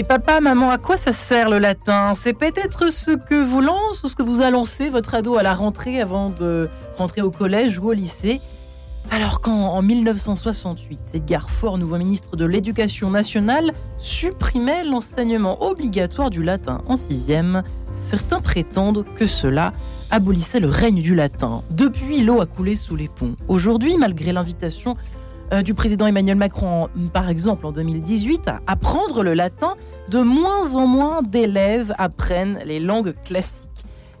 Mais papa, maman, à quoi ça sert le latin? C'est peut-être ce que vous lance ou ce que vous a lancé votre ado à la rentrée avant de rentrer au collège ou au lycée? Alors quand en 1968, Edgar Faure, nouveau ministre de l'Éducation nationale, supprimait l'enseignement obligatoire du latin en sixième, certains prétendent que cela abolissait le règne du latin. Depuis, l'eau a coulé sous les ponts. Aujourd'hui, malgré l'invitation du président Emmanuel Macron, par exemple en 2018, à apprendre le latin, de moins en moins d'élèves apprennent les langues classiques,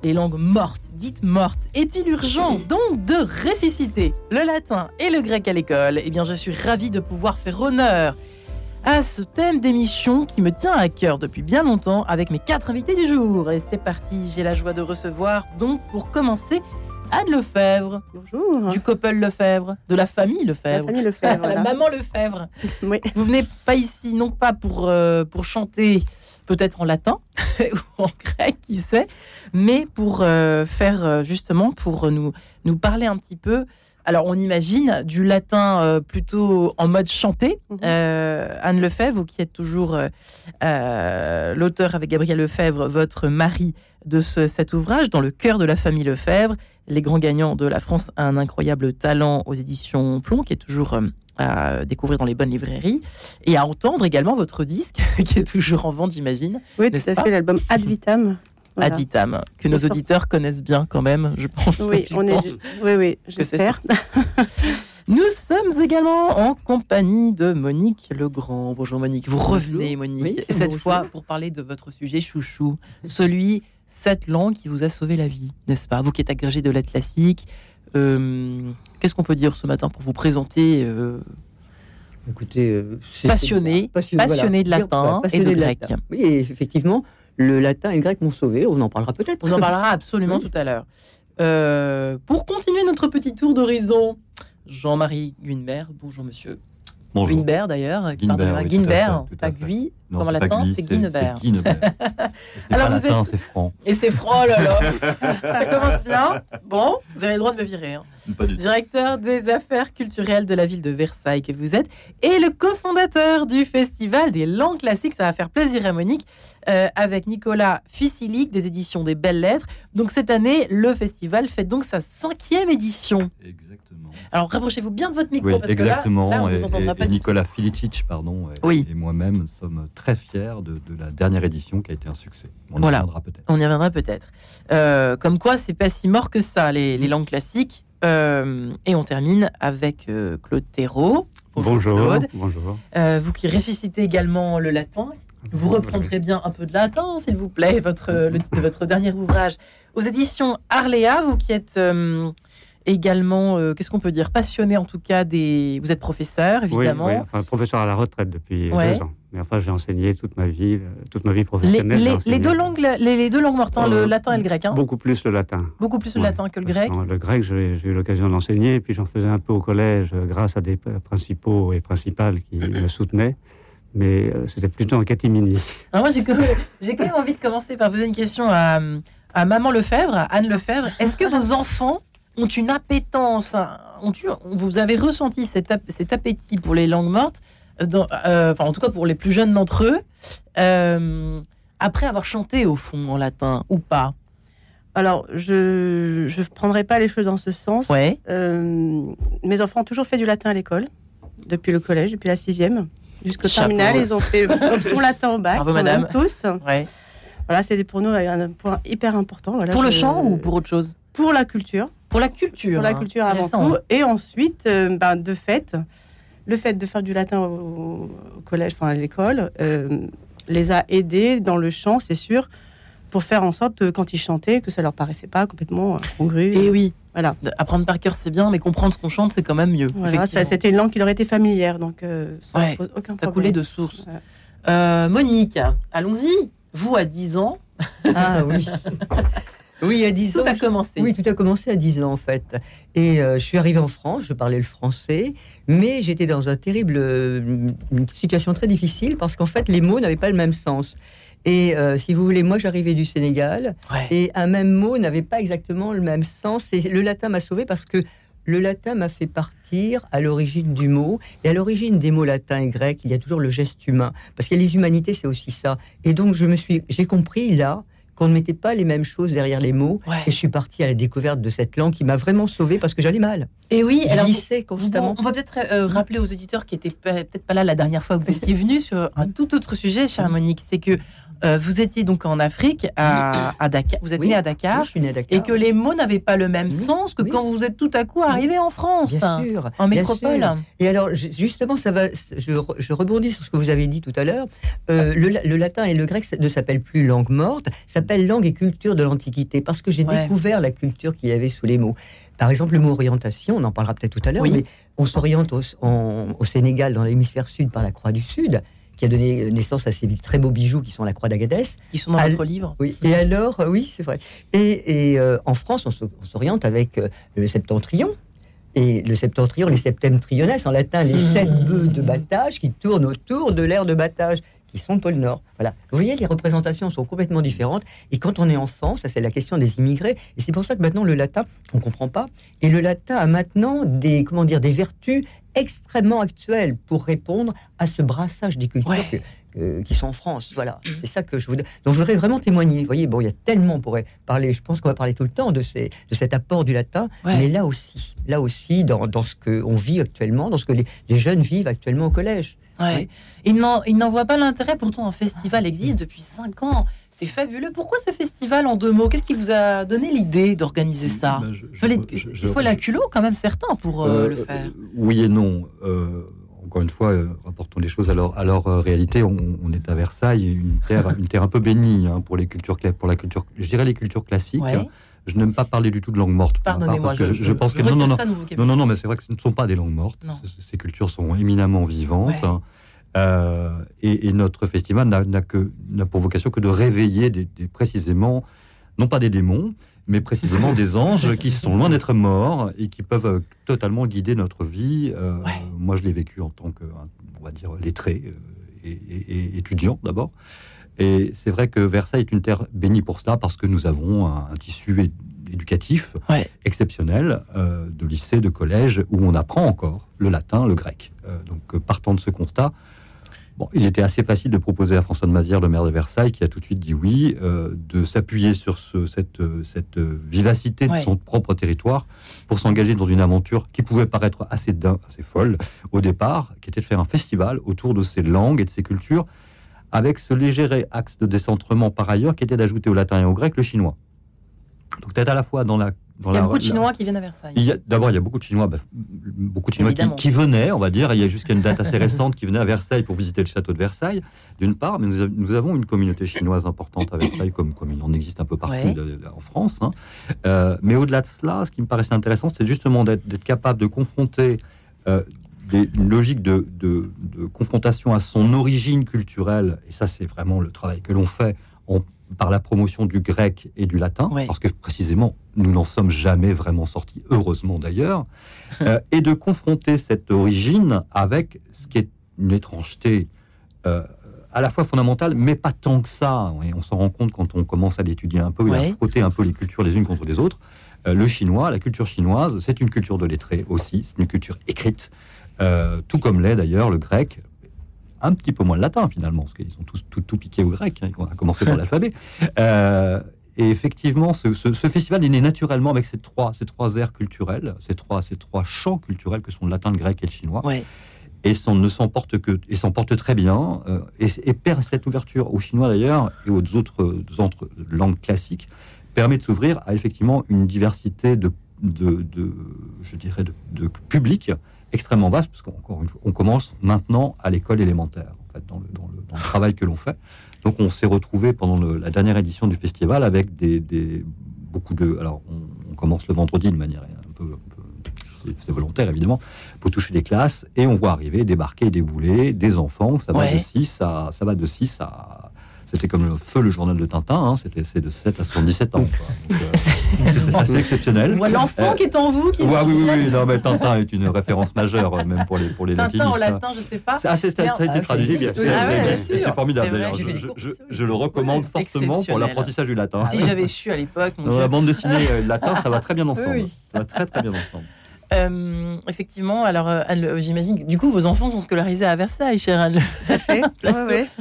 les langues mortes, dites mortes. Est-il urgent donc de ressusciter le latin et le grec à l'école? Eh bien, je suis ravie de pouvoir faire honneur à ce thème d'émission qui me tient à cœur depuis bien longtemps avec mes quatre invités du jour. Et c'est parti, j'ai la joie de recevoir donc pour commencer Anne Lefebvre. Bonjour. Du couple Lefebvre, de la famille Lefebvre. La famille Lefebvre. la maman Lefebvre. oui. Vous venez pas ici, non pas pour, euh, pour chanter peut-être en latin ou en grec, qui sait, mais pour euh, faire euh, justement, pour nous, nous parler un petit peu alors, on imagine du latin plutôt en mode chanté. Mhm. Anne Lefebvre, vous qui êtes toujours l'auteur avec Gabriel Lefebvre, votre mari de cet ouvrage, dans le cœur de la famille Lefebvre, les grands gagnants de la France, un incroyable talent aux éditions Plomb, qui est toujours euh, à découvrir dans les bonnes librairies, et à entendre également votre disque, qui est toujours en vente, j'imagine. Oui, tout à fait, l'album Ad Vitam. Ad Vitam, que nos auditeurs connaissent bien quand même, je pense. Oui, on est... oui, oui j'espère. Nous sommes également en compagnie de Monique Legrand. Bonjour Monique, vous revenez Monique, et cette fois pour parler de votre sujet chouchou, celui cette langue qui vous a sauvé la vie, n'est-ce pas? Vous qui êtes agrégé de lettres classiques, euh, qu'est-ce qu'on peut dire ce matin pour vous présenter euh, Écoutez, euh, passionné, passionné, de latin et de grec? Oui, effectivement, le latin et le grec m'ont sauvé. On en parlera peut-être. On en parlera absolument tout à l'heure. pour continuer notre petit tour d'horizon, Jean-Marie Gunbert, bonjour monsieur. Bonjour. Guinbert d'ailleurs. Guinbert, pas Gui. Comme en latin, c'est Guinebert. Alors vous êtes... c'est franc. Et c'est franc, là, là. Ça commence bien. Bon, vous avez le droit de me virer. Hein. Directeur des affaires culturelles de la ville de Versailles que vous êtes et le cofondateur du festival des langues classiques. Ça va faire plaisir à Monique euh, avec Nicolas Fissilic des éditions des Belles Lettres. Donc cette année, le festival fait donc sa cinquième édition. Exactement. Alors rapprochez-vous bien de votre micro parce exactement. que là, là on et, pas Nicolas Filicic, pardon, et, et moi-même sommes très fiers de, la dernière édition qui a été un succès. On y reviendra peut-être. On y reviendra peut-être. Euh, comme quoi, c'est pas si mort que ça, les, langues classiques. Euh, et on termine avec euh, Claude Thérault. Bonjour. Claude. Bonjour. vous qui ressuscitez également le latin. Vous reprendrez bien un peu de latin, s'il vous plaît, votre, le titre de votre dernier ouvrage aux éditions Arléa. Vous qui êtes également, euh, qu'est-ce qu'on peut dire, passionné en tout cas des. Vous êtes professeur, évidemment. Oui, enfin, professeur à la retraite depuis deux ans. Mais enfin, j'ai enseigné toute ma vie, euh, toute ma vie professionnelle. Les, deux langues, les, deux langues mortes, le euh, latin et le grec. Hein. Beaucoup plus le latin. Beaucoup plus le latin que le grec. le grec, j'ai eu l'occasion d'enseigner, et puis j'en faisais un peu au collège grâce à des principaux et principales qui me soutenaient mais c'était plutôt en catimini. Alors moi, j'ai quand, même envie de commencer par poser une question à, à Maman Lefebvre, Anne Lefebvre. Est-ce que vos enfants ont une appétence, ont vous avez ressenti cet, appétit pour les langues mortes, euh, euh, enfin, en tout cas pour les plus jeunes d'entre eux, euh, après avoir chanté au fond en latin ou pas? Alors, je ne prendrai pas les choses dans ce sens. Ouais. mes enfants ont toujours fait du latin à l'école, depuis le collège, depuis la sixième. Jusqu'au terminal, ils ont fait option latin au bac. Bravo, madame. tous. Ouais. Voilà, c'était pour nous un point hyper important. Voilà, pour le chant ou pour autre chose? Pour la culture. Pour la culture. Pour la hein. culture avant tout. Et ensuite, euh, ben, de fait, le fait de faire du latin au, collège, enfin à l'école, euh, les a aidés dans le chant, c'est sûr, pour faire en sorte que quand ils chantaient, que ça leur paraissait pas complètement incongru. Et oui. Voilà. Apprendre par cœur, c'est bien, mais comprendre ce qu'on chante, c'est quand même mieux. Voilà, c'était une langue qui leur était familière, donc euh, ça aucun ça coulait de source. Monique, allons-y. Vous, à 10 ans. Ah oui. Oui, à 10 ans. Tout a commencé. Oui, tout a commencé à 10 ans en fait. Et euh, je suis arrivé en France, je parlais le français, mais j'étais dans un terrible, une situation très difficile parce qu'en fait les mots n'avaient pas le même sens. Et euh, si vous voulez, moi j'arrivais du Sénégal et un même mot n'avait pas exactement le même sens. Et le latin m'a sauvé parce que le latin m'a fait partir à l'origine du mot. Et à l'origine des mots latins et grecs, il y a toujours le geste humain. Parce que les humanités, c'est aussi ça. Et donc, je me suis, j'ai compris là qu'on ne mettait pas les mêmes choses derrière les mots. Et je suis partie à la découverte de cette langue qui m'a vraiment sauvée parce que j'allais mal. Et oui, je alors, constamment. on va peut-être euh, rappeler aux auditeurs qui étaient peut-être pas là la dernière fois que vous étiez venu sur un tout autre sujet, chère Monique. C'est que euh, vous étiez donc en Afrique, à, Dakar. Vous êtes né à Dakar, Et que les mots n'avaient pas le même sens que quand vous êtes tout à coup arrivé en France, bien sûr, en métropole. Et alors, justement, ça va. Je, rebondis sur ce que vous avez dit tout à l'heure. Euh, le, latin et le grec ne s'appellent plus langue morte, s'appellent langue et culture de l'Antiquité, parce que j'ai découvert la culture qu'il y avait sous les mots. Par exemple, le mot orientation, on en parlera peut-être tout à l'heure, mais on s'oriente au, au Sénégal, dans l'hémisphère sud, par la Croix du Sud qui a donné naissance à ces très beaux bijoux qui sont la Croix d'Agadès. Qui sont dans votre livre. Oui. Et alors, euh, oui, c'est vrai. Et, euh, en France, on s'oriente avec euh, le septentrion. Et le septentrion, les septemtriones, en latin, les sept bœufs de battage qui tournent autour de l'air de battage qui sont le pôle Nord. Voilà. Vous voyez, les représentations sont complètement différentes. Et quand on est enfant, ça c'est la question des immigrés. Et c'est pour ça que maintenant le latin, on ne comprend pas. Et le latin a maintenant des, comment dire, des vertus extrêmement actuelles pour répondre à ce brassage des cultures qui sont en France. Voilà, c'est ça que je voudrais. Donc je voudrais vraiment témoigner. Vous voyez, bon, il y a tellement, on pourrait parler, je pense qu'on va parler tout le temps de, ces, de cet apport du latin, mais là aussi, là aussi, dans, dans ce qu'on vit actuellement, dans ce que les, les jeunes vivent actuellement au collège. Ouais. Il n'en voit pas l'intérêt, pourtant un festival existe depuis 5 ans. C'est fabuleux. Pourquoi ce festival en deux mots? Qu'est-ce qui vous a donné l'idée d'organiser ça? Ben, Il faut la culot quand même certains pour euh, euh, le faire. Euh, oui et non. encore une fois, rapportons les choses à leur, à leur réalité. On, est à Versailles, une terre, une terre un peu bénie hein, pour les cultures, pour la culture, je dirais les cultures classiques. Je n'aime pas parler du tout de langue morte. Pardonnez-moi, je, je, pense que non, non, non, non, non, non, mais c'est vrai que ce ne sont pas des langues mortes. Ces cultures sont éminemment vivantes. Hein. Euh, et, notre festival n'a pour vocation que de réveiller des, précisément, non pas des démons, mais précisément des anges qui sont loin d'être morts et qui peuvent euh, totalement guider notre vie. Euh, moi, je l'ai vécu en tant que, on va dire, lettré et, étudiant d'abord. Et c'est vrai que Versailles est une terre bénie pour cela parce que nous avons un, tissu éducatif exceptionnel de lycée, de collège, où on apprend encore le latin, le grec. donc, partant de ce constat, il était assez facile de proposer à François de Mazière, le maire de Versailles, qui a tout de suite dit oui, euh, de s'appuyer sur cette, cette vivacité de son propre territoire pour s'engager dans une aventure qui pouvait paraître assez, assez folle au départ, qui était de faire un festival autour de ces langues et de ces cultures, avec ce léger axe de décentrement par ailleurs, qui était d'ajouter au latin et au grec le chinois. Donc peut-être à la fois dans la il y a beaucoup de Chinois qui viennent à Versailles. D'abord, il y a beaucoup de Chinois, bah, beaucoup de Chinois qui, venaient, on va dire. Il y a jusqu'à une date assez récente qui venaient à Versailles pour visiter le château de Versailles, d'une part. Mais nous, avons une communauté chinoise importante à Versailles, comme, comme il en existe un peu partout en France. Hein. Euh, mais au-delà de cela, ce qui me paraissait intéressant, c'est justement d'être capable de confronter euh, une logique de, de, confrontation à son origine culturelle. Et ça, c'est vraiment le travail que l'on fait en par la promotion du grec et du latin, parce que précisément, nous n'en sommes jamais vraiment sortis, heureusement d'ailleurs, euh, et de confronter cette origine avec ce qui est une étrangeté euh, à la fois fondamentale, mais pas tant que ça. Et on s'en rend compte quand on commence à l'étudier un peu et à frotter un peu les cultures les unes contre les autres. Euh, le chinois, la culture chinoise, c'est une culture de lettrés aussi, c'est une culture écrite, tout comme l'est d'ailleurs le grec, un petit peu moins le latin finalement, parce qu'ils sont tous tout, tout piqués au grec, hein, on a commencé par l'alphabet. Euh, et effectivement, ce, festival est né naturellement avec ces trois, ces trois aires culturelles, ces trois, ces trois champs culturels que sont le latin, le grec et le chinois. Et son, ne s'en porte que, et s'en porte très bien, euh, et, perd cette ouverture aux chinois d'ailleurs et aux autres, autres langues classiques permet de s'ouvrir à effectivement une diversité de, de, de je dirais, de, de publics extrêmement vaste, parce qu'encore une fois, on commence maintenant à l'école élémentaire, en fait, dans le, dans le, travail que l'on fait. Donc on s'est retrouvé pendant la dernière édition du festival avec des, des beaucoup de... Alors on, commence le vendredi de manière un peu... c'est volontaire évidemment, pour toucher des classes, et on voit arriver, débarquer, débouler des enfants, ça va de 6 à, ça va de 6 à C'était comme le feu, le journal de Tintin. Hein. C'était c'est de 7 à 77 ans. Euh, c'est assez exceptionnel. L'enfant qui est en vous qui ouais, Oui, oui, oui. Non, mais Tintin est une référence majeure, même pour les, pour les Tintin en latin, je ne sais pas. Ah, c'est, ça a été traduit, bien sûr. c'est formidable, d'ailleurs. Je, le recommande fortement pour l'apprentissage du latin. Si j'avais su à l'époque. la bande dessinée latin, ça va très bien ensemble. Ça va très, très bien ensemble. Euh, effectivement, alors euh, j'imagine du coup vos enfants sont scolarisés à Versailles, chère Anne.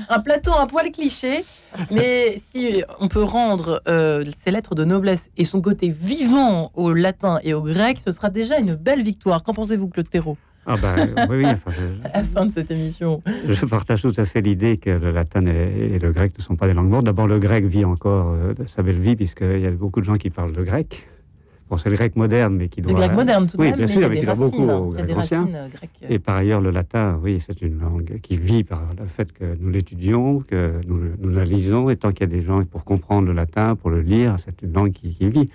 un, plateau, un poil cliché, mais si on peut rendre euh, ces lettres de noblesse et son côté vivant au latin et au grec, ce sera déjà une belle victoire. Qu'en pensez-vous, Claude Thérault? Ah bah, oui, enfin, à la fin de cette émission. Je partage tout à fait l'idée que le latin et, le grec ne sont pas des langues mortes. D'abord, le grec vit encore sa belle vie, puisqu'il y a beaucoup de gens qui parlent le grec. Bon, c'est le grec moderne, mais qui doit. Le grec moderne, tout de oui, même. bien sûr, mais, qui doit beaucoup au grec ancien. Euh, et par ailleurs, le latin, oui, c'est une langue qui vit par le fait que nous l'étudions, que nous, nous, la lisons, et tant qu'il y a des gens pour comprendre le latin, pour le lire, c'est une langue qui, qui vit.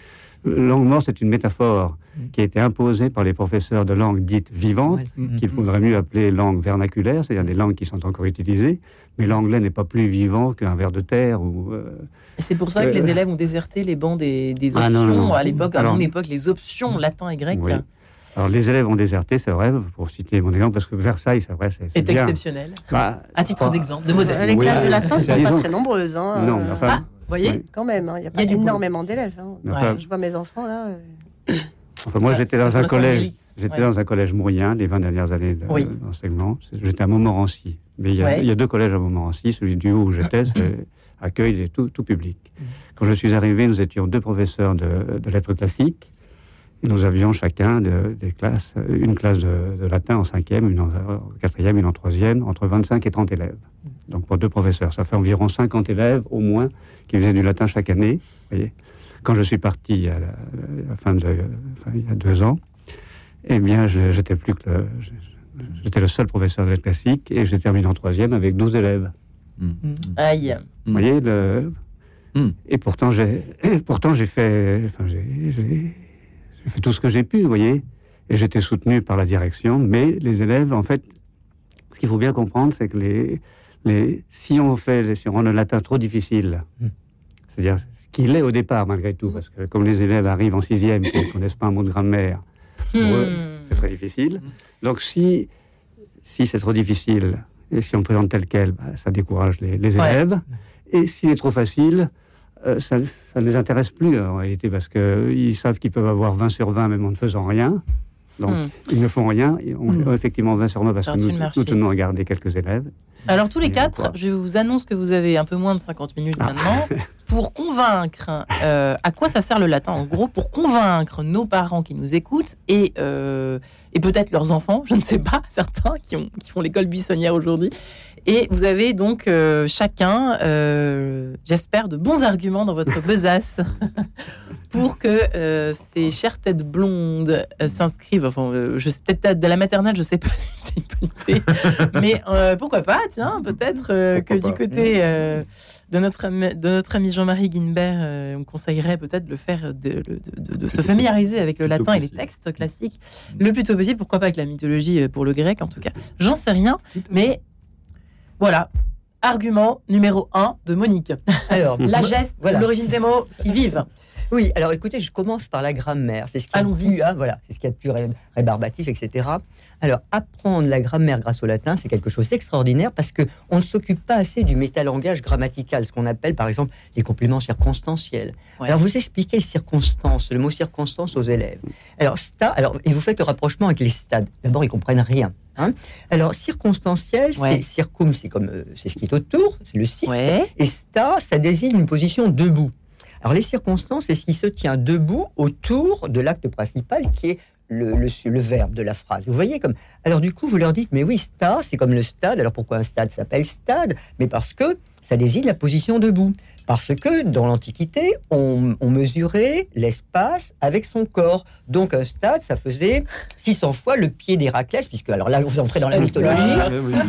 Langue morte, c'est une métaphore mm. qui a été imposée par les professeurs de langues dites vivantes, mm. qu'il faudrait mieux appeler langue vernaculaire, c'est-à-dire des langues qui sont encore utilisées, mais l'anglais n'est pas plus vivant qu'un ver de terre. Ou, euh, c'est pour ça que les euh, élèves ont déserté les bancs des, ah, options à l'époque, à mon époque, les options latin et grec. Alors les élèves ont déserté, c'est vrai, pour citer mon exemple, parce que Versailles, c'est vrai, c'est est, exceptionnel. Bah, à titre d'exemple, de modèle. Les classes de latin ne sont pas très nombreuses. Hein, non, mais enfin, ah, vous voyez Quand même, hein, il y a pas énormément d'élèves. Hein. Je vois mes enfants là. Euh. Enfin, moi, j'étais dans un collège. J'étais dans un collège moyen les 20 dernières années d'enseignement. J'étais à Montmorency. Mais il y, a, deux collèges à Montmorency. Celui du haut où j'étais accueille tout, tout public. Mm. Quand je suis arrivé, nous étions deux professeurs de, lettres classiques. Nous avions chacun des classes, une classe de, latin en cinquième, une en quatrième, une en troisième, entre 25 et 30 élèves. Donc pour deux professeurs, ça fait environ 50 élèves au moins qui faisaient du latin chaque année. Voyez. Quand je suis parti à la, fin de, il y a deux ans, eh bien, j'étais plus que j'étais le seul professeur de lettres classiques et j'ai terminé en troisième avec 12 élèves. Mmh. Aïe. Vous voyez le... Mmh. Et pourtant j'ai, pourtant j'ai fait, enfin, j'ai, fait tout ce que j'ai pu, vous voyez. Et j'étais soutenu par la direction, mais les élèves, en fait, ce qu'il faut bien comprendre, c'est que les, les, si on fait, si on rend le latin trop difficile, mmh. c'est-à-dire ce qu'il est au départ malgré tout, parce que comme les élèves arrivent en sixième et ne connaissent pas un mot de grammaire, c'est très difficile. Donc si, si c'est trop difficile, et si on le présente tel quel, bah, ça décourage les, élèves. Et s'il est trop facile, euh, ça, ne les intéresse plus en réalité, parce qu'ils savent qu'ils peuvent avoir 20 sur 20 même en ne faisant rien. Donc, hmm. ils ne font rien. On hmm. effectivement 20 sur 20 parce que nous, nous, tenons à garder quelques élèves. Alors, tous les quatre, je vous annonce que vous avez un peu moins de 50 minutes ah. maintenant pour convaincre euh, à quoi ça sert le latin. En gros, pour convaincre nos parents qui nous écoutent et, euh, et peut-être leurs enfants, je ne sais pas, certains qui, ont, qui font l'école buissonnière aujourd'hui. Et vous avez donc euh, chacun, j'espère, de bons arguments dans votre besace pour que ces chères têtes blondes s'inscrivent. Enfin, je peut-être de la maternelle, je ne sais pas si c'est une bonne idée, mais pourquoi pas Tiens, peut-être que du côté de notre, de notre ami Jean-Marie Guinbert, euh, on conseillerait peut-être de le faire, de, de, se familiariser avec le latin et les textes classiques le plus tôt possible. Pourquoi pas avec la mythologie euh, pour le grec, en tout cas. J'en sais rien, mais voilà. Argument numéro un de Monique. Alors, la geste, l'origine des mots qui vivent. Oui, alors écoutez, je commence par la grammaire. C'est ce qui est hein, voilà, c'est ce qui est plus rébarbatif, etc. Alors, apprendre la grammaire grâce au latin, c'est quelque chose d'extraordinaire parce que on ne s'occupe pas assez du métalangage grammatical, ce qu'on appelle par exemple les compléments circonstanciels. Alors, vous expliquez circonstance, le mot circonstance aux élèves. Alors, sta, alors, et vous faites le rapprochement avec les stades. D'abord, ils comprennent rien. Hein. alors, circonstanciel, c'est circum, c'est comme euh, c'est ce qui est autour, c'est le cirque. Et sta, ça désigne une position debout. Alors les circonstances, c'est ce qui se tient debout autour de l'acte principal qui est le, le, verbe de la phrase. Vous voyez comme. Alors du coup, vous leur dites, mais oui, sta, c'est comme le stade. Alors pourquoi un stade s'appelle stade? Mais parce que ça désigne la position debout. Parce que dans l'Antiquité, on, mesurait l'espace avec son corps. Donc un stade, ça faisait 600 fois le pied d'Héraclès, puisque alors là, vous entrez dans la mythologie,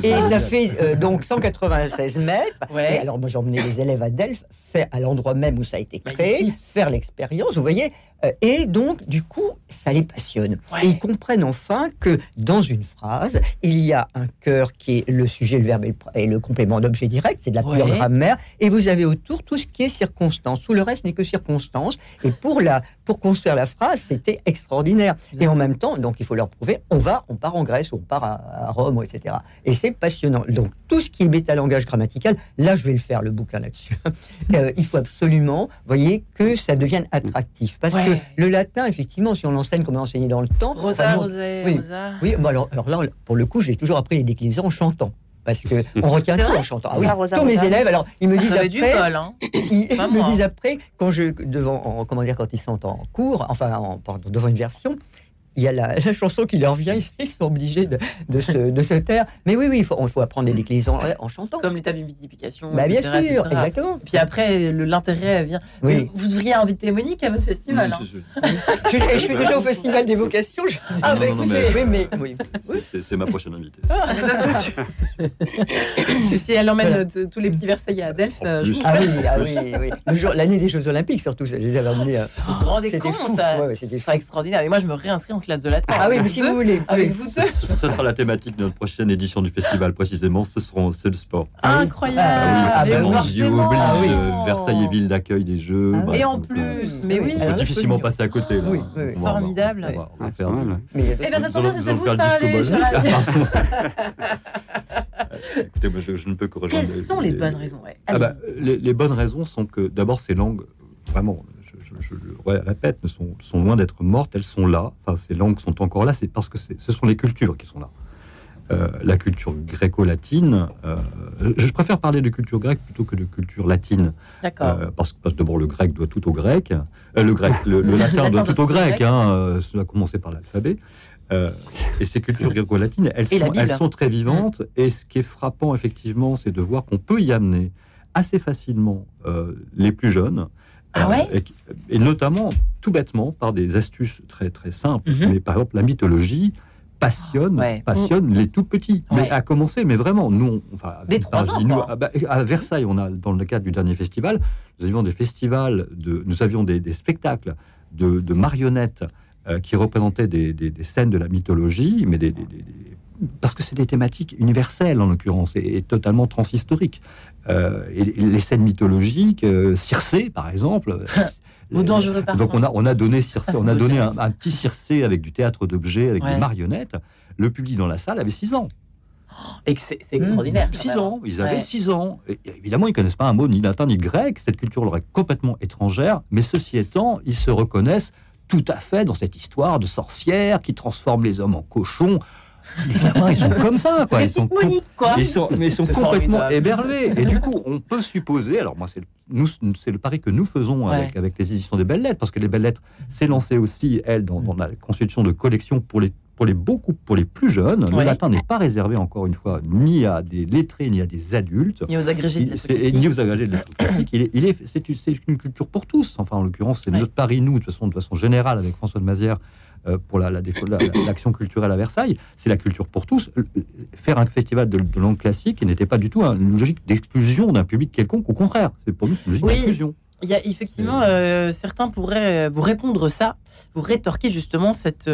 et ça fait euh, donc 196 mètres. Et alors moi, j'ai emmené les élèves à Delphes, faire à l'endroit même où ça a été créé, faire l'expérience. Vous voyez, et donc, du coup, ça les passionne. Et ils comprennent enfin que dans une phrase, il y a un cœur qui est le sujet, le verbe et le complément d'objet direct, c'est de la pure grammaire, et vous avez autour tout ce qui est circonstance. Tout le reste n'est que circonstance. Et pour, la, pour construire la phrase, c'était extraordinaire. Et en même temps, donc il faut leur prouver, on va, on part en Grèce, ou on part à, Rome, etc. Et c'est passionnant. Donc tout ce qui est métalangage grammatical, là je vais le faire, le bouquin là-dessus. Euh, il faut absolument, voyez, que ça devienne attractif. Parce que le latin, effectivement, si on l'enseigne comme on l'enseignait dans le temps. Rosa, Rosa, oui, Oui, alors, alors là, pour le coup, j'ai toujours appris les déclinaisons en chantant parce que on retient tout en chantant. Ah oui, tous mes élèves, alors ils me disent après, hein. ils, me disent après quand je devant, comment dire, quand ils sont en cours, enfin, en, pardon, devant une version, il y a la, chanson qui leur vient, ils sont obligés de, de, se, de se, taire. Mais oui, oui, il faut, faut apprendre les déclisations en chantant. Comme l'état de multiplication. Bah, bien sûr, exactement. Puis après, l'intérêt vient. Oui. Vous devriez inviter Monique à votre festival. hein. je, je, suis déjà au festival des vocations. Ah, bah écoutez. Mais, oui, C'est ma prochaine invitée. Ah, si elle emmène euh, tous les petits Versailles à Delphes. Euh, ah oui, ah oui, oui. L'année des Jeux Olympiques, surtout, je les avais emmenés. Vous vous rendez compte C'était extraordinaire. Mais moi, je me réinscris en classe de latin. Ah oui, mais si vous voulez. Avec vous deux. Ce sera la thématique de notre prochaine édition du festival, précisément. Ce seront, c'est le sport. Incroyable. Ah oui, ah Versailles est ville d'accueil des Jeux. Ah et en plus, mais oui. On peut difficilement passer à côté. Là. Oui, Formidable. On va faire. Eh bien, ça tombe bien, c'est à vous de parler. Écoutez, moi, je, ne peux que rejoindre. Quelles sont les bonnes raisons ah bah, les, bonnes raisons sont que, d'abord, ces langues, vraiment, je, le répète, sont, sont loin d'être mortes, elles sont là. Enfin, ces langues sont encore là, c'est parce que ce sont les cultures qui sont là. Euh, la culture gréco-latine, euh, je préfère parler de culture grecque plutôt que de culture latine. D'accord. Euh, parce, que d'abord, le grec doit tout au grec. le grec, le, latin doit tout au grec. Hein, cela a commencé par l'alphabet. et ces cultures gréco-latines, elles, sont, elles sont très vivantes. Mm. Et ce qui est frappant, effectivement, c'est de voir qu'on peut y amener assez facilement les plus jeunes ah et, notamment, tout bêtement, par des astuces très très simples. Mhm. Mais par exemple, la mythologie passionne, passionne les tout petits. Mais à commencer, mais vraiment, nous, enfin, des ans, nous, bah, à, Versailles, on a dans le cadre du dernier festival, nous avions des festivals de, nous avions des, spectacles de, marionnettes euh, qui représentaient des, des, scènes de la mythologie, mais des, parce que c'est des thématiques universelles en l'occurrence et, totalement transhistoriques. Euh, et les scènes mythologiques, euh, Circé par exemple. Ou dangereux Donc on a, on a donné, Circé, on a donné un, petit Circé avec du théâtre d'objets, avec des marionnettes. Le public dans la salle avait 6 ans. Et c'est extraordinaire. 6 ans, ils avaient 6 ans. Et évidemment, ils connaissent pas un mot ni latin ni grec. Cette culture leur est complètement étrangère. Mais ceci étant, ils se reconnaissent tout à fait dans cette histoire de sorcières qui transforment les hommes en cochons. Les gamins, ils sont comme ça, quoi. Ils sont, quoi. Ils sont, mais ils sont complètement éberlés. Et du coup, on peut supposer, alors moi, c'est nous, c'est le pari que nous faisons avec, avec les éditions des Belles Lettres, parce que les Belles Lettres s'est lancé aussi, elle, dans, la constitution de collections pour les pour les beaucoup pour les plus jeunes, le latin n'est pas réservé encore une fois ni à des lettrés ni à des adultes, ni aux agrégés de ni aux agrégés de classique. Il est, il est c'est une culture pour tous. Enfin, en l'occurrence, c'est notre pari nous de façon de façon générale avec François de Mazière euh, pour la, l'action culturelle à Versailles, c'est la culture pour tous. Euh, faire un festival de, langue classique n'était pas du tout une logique d'exclusion d'un public quelconque, au contraire, c'est pour nous une logique d'inclusion. Il y a effectivement, euh, certains pourraient vous répondre ça, vous rétorquer justement cette,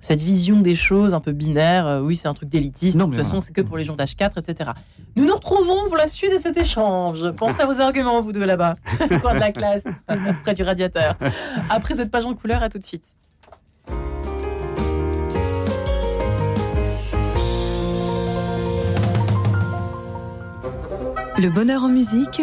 cette vision des choses un peu binaire. oui, c'est un truc d'élitiste, de toute façon, c'est que pour les gens d'âge 4, etc. Nous nous retrouvons pour la suite de cet échange. Pensez à vos arguments, vous deux là-bas, au coin de la classe, près du radiateur. Après cette page en couleur, à tout de suite. Le bonheur en musique,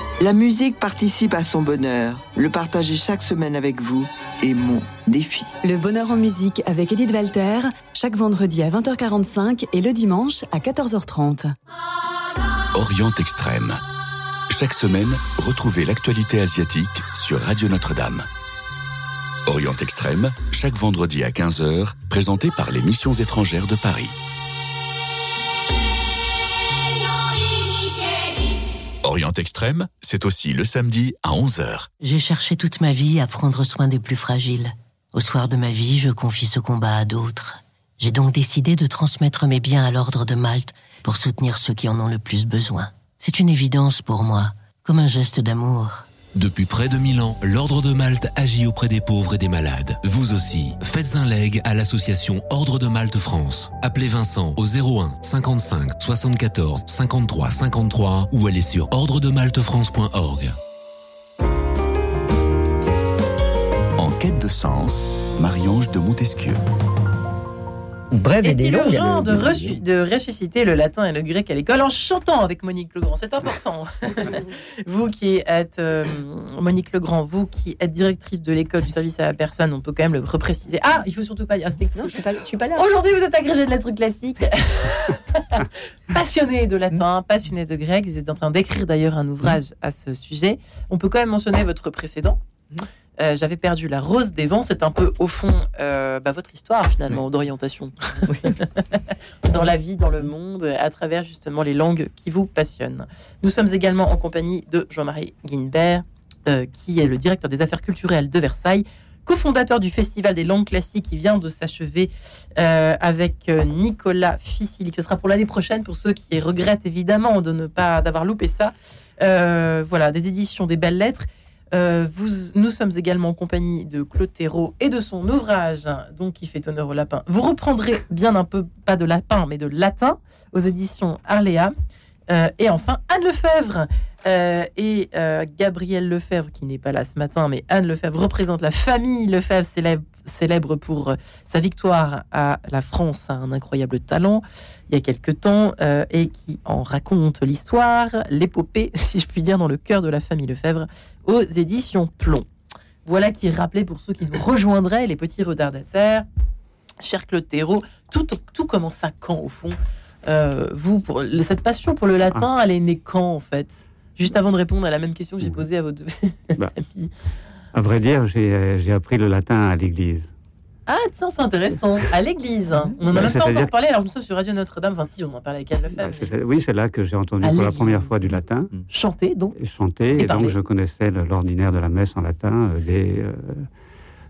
La musique participe à son bonheur. Le partager chaque semaine avec vous est mon défi. Le bonheur en musique avec Edith Walter, chaque vendredi à 20h45 et le dimanche à 14h30. Orient Extrême. Chaque semaine, retrouvez l'actualité asiatique sur Radio Notre-Dame. Orient Extrême, chaque vendredi à 15h, présenté par les missions étrangères de Paris. Orient Extrême, c'est aussi le samedi à 11h. J'ai cherché toute ma vie à prendre soin des plus fragiles. Au soir de ma vie, je confie ce combat à d'autres. J'ai donc décidé de transmettre mes biens à l'ordre de Malte pour soutenir ceux qui en ont le plus besoin. C'est une évidence pour moi, comme un geste d'amour. Depuis près de 1000 ans, l'Ordre de Malte agit auprès des pauvres et des malades. Vous aussi, faites un leg à l'association Ordre de Malte France. Appelez Vincent au 01 55 74 53 53 ou allez sur ordredemaltefrance.org. En quête de sens, Marie-Ange de Montesquieu bref et des urgent de, de, ressusciter le latin et le grec à l'école en chantant avec Monique Legrand? C'est important. vous qui êtes euh, Monique Legrand, vous qui êtes directrice de l'école du service à la personne, on peut quand même le repréciser. Ah, il faut surtout pas dire Non, je suis pas, suis pas là. Aujourd'hui, vous êtes agrégé de lettres classiques, passionné de latin, passionné de grec. Vous êtes en train d'écrire d'ailleurs un ouvrage à ce sujet. On peut quand même mentionner votre précédent. Euh, j'avais perdu la rose des vents. C'est un peu, au fond, euh, bah, votre histoire, finalement, d'orientation. dans la vie, dans le monde, à travers justement les langues qui vous passionnent. Nous sommes également en compagnie de Jean-Marie Guinbert, euh, qui est le directeur des affaires culturelles de Versailles, cofondateur du Festival des langues classiques qui vient de s'achever avec Nicolas Fissili. Ce sera pour l'année prochaine pour ceux qui regrettent évidemment de ne pas d'avoir loupé ça. voilà, des éditions des belles lettres euh, vous, nous sommes également en compagnie de Claude Thérault et de son ouvrage, donc qui fait honneur au lapin. Vous reprendrez bien un peu, pas de lapin, mais de latin, aux éditions Arléa. Euh, et enfin, Anne Lefebvre, euh, et Gabrielle Lefebvre, qui n'est pas là ce matin, mais Anne Lefebvre représente la famille Lefebvre, célèbre, célèbre pour euh, sa victoire à la France, à un incroyable talent, il y a quelque temps, et qui en raconte l'histoire, l'épopée, si je puis dire, dans le cœur de la famille Lefebvre, aux éditions Plomb. Voilà qui est rappelé pour ceux qui nous rejoindraient, les petits retardataires. Cher Claude Thérault, tout, tout commence à quand, au fond? Vous, pour, cette passion pour le latin, ah. elle est née quand en fait? Juste avant de répondre à la même question que j'ai posée à vos deux bah, amis. À vrai dire, euh, j'ai appris le latin à l'église. Ah, tiens, c'est intéressant. À l'église. On n'en a même pas encore parlé. Alors, nous sommes sur Radio Notre-Dame. Enfin, si, on en parlait avec Anne Lefebvre. oui, c'est là que j'ai entendu pour la première fois du latin. Mm. Chanter, donc. chanter. Et, donc, je connaissais l'ordinaire de la messe en latin euh, dès, euh,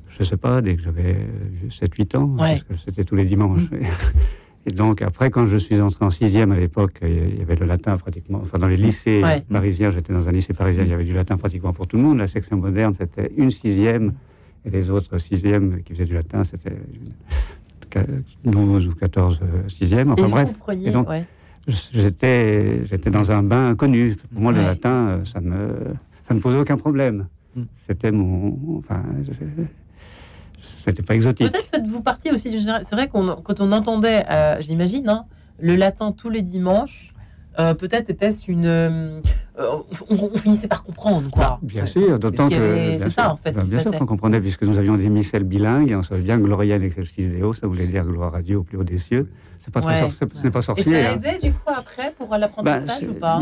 je ne sais pas, dès que j'avais 7-8 ans. Parce que c'était tous les dimanches. Mm. Et donc, après, quand je suis entré en sixième à l'époque, il y avait le latin pratiquement. Enfin, dans les lycées parisiens, j'étais dans un lycée parisien, il y avait du latin pratiquement pour tout le monde. La section moderne, c'était une sixième, et les autres sixièmes qui faisaient du latin, c'était 12 ou 14 euh, sixièmes. Enfin, bref. et donc, j'étais, j'étais dans un bain inconnu. Pour moi, le latin, euh, ça ne, ça ne posait aucun problème. Hmm. C'était mon. Enfin, c'était pas exotique. Peut-être faites-vous partie aussi du C'est vrai qu'on quand on entendait, euh, j'imagine, hein, le latin tous les dimanches, euh, peut-être était-ce une. Euh, on, finissait par comprendre, quoi. Bien sûr, d'autant que. C'est ça, en fait. bien sûr qu'on comprenait, puisque nous avions des missels bilingues, et on savait bien Gloria in excelsis Deo, ça voulait dire gloire à Dieu au plus haut des cieux. C'est pas, ouais. ce n'est pas sorcier. Et ça hein. aidait, du coup, après, pour l'apprentissage bah, ou pas?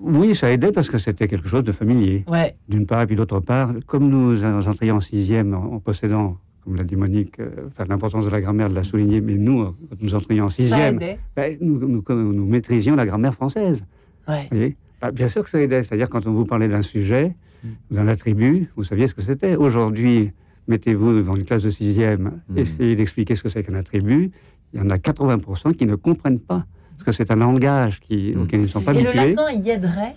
oui, ça aidait parce que c'était quelque chose de familier. Ouais. D'une part, et puis d'autre part, comme nous entrions en sixième en possédant comme l'a dit Monique, euh, l'importance de la grammaire de la souligner, mais nous, euh, quand nous entrions en sixième, ben, nous, nous, maîtrisions la grammaire française. Bah, bien sûr que ça aidait, c'est-à-dire quand on vous parlait d'un sujet, mm. d'un attribut, vous saviez ce que c'était. Aujourd'hui, mettez-vous devant une classe de sixième, mm. essayez d'expliquer ce que c'est qu'un attribut, il y en a 80% qui ne comprennent pas, parce que c'est un langage qui, mm. auquel ils ne sont pas habitués. Et le latin y aiderait?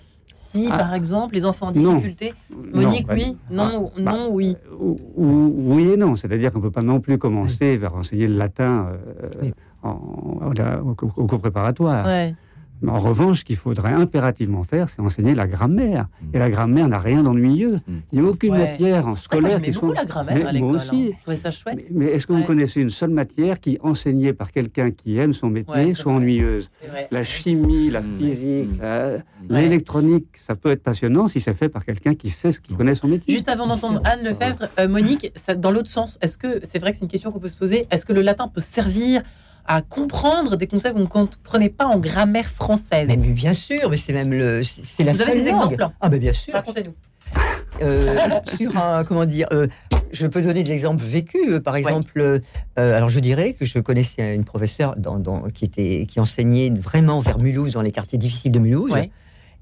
Si, ah. par exemple, les enfants en difficulté, Monique, oui, non, bah, non, oui. Euh, oui et non, c'est-à-dire qu'on ne peut pas non plus commencer vers enseigner le latin euh, au, cours préparatoire. En revanche, ce qu'il faudrait impérativement faire, c'est enseigner la grammaire. Mm. Et la grammaire n'a rien d'ennuyeux. Mm. Il n'y a aucune matière en scolaire qui soit. la grammaire à l'école. Moi aussi. Hein. ça chouette. Mais, est-ce que vous connaissez une seule matière qui, enseignée par quelqu'un qui aime son métier, soit ennuyeuse? La chimie, la mm. physique, l'électronique, ça peut être passionnant si c'est fait par quelqu'un qui sait ce qui connaît son métier. Juste avant d'entendre Anne Lefebvre, euh, Monique, dans l'autre sens, est-ce que c'est vrai que c'est une question qu'on peut se poser Est-ce que le latin peut servir à comprendre des concepts que vous ne comprenez pas en grammaire française. Mais, bien sûr, mais c'est même le, c'est la Vous avez des exemples Ah, mais bien sûr. Racontez-nous. sur un, comment dire, je peux donner des exemples vécus. Par exemple, alors je dirais que je connaissais une professeure dans, qui, était, qui enseignait vraiment vers Mulhouse, dans les quartiers difficiles de Mulhouse.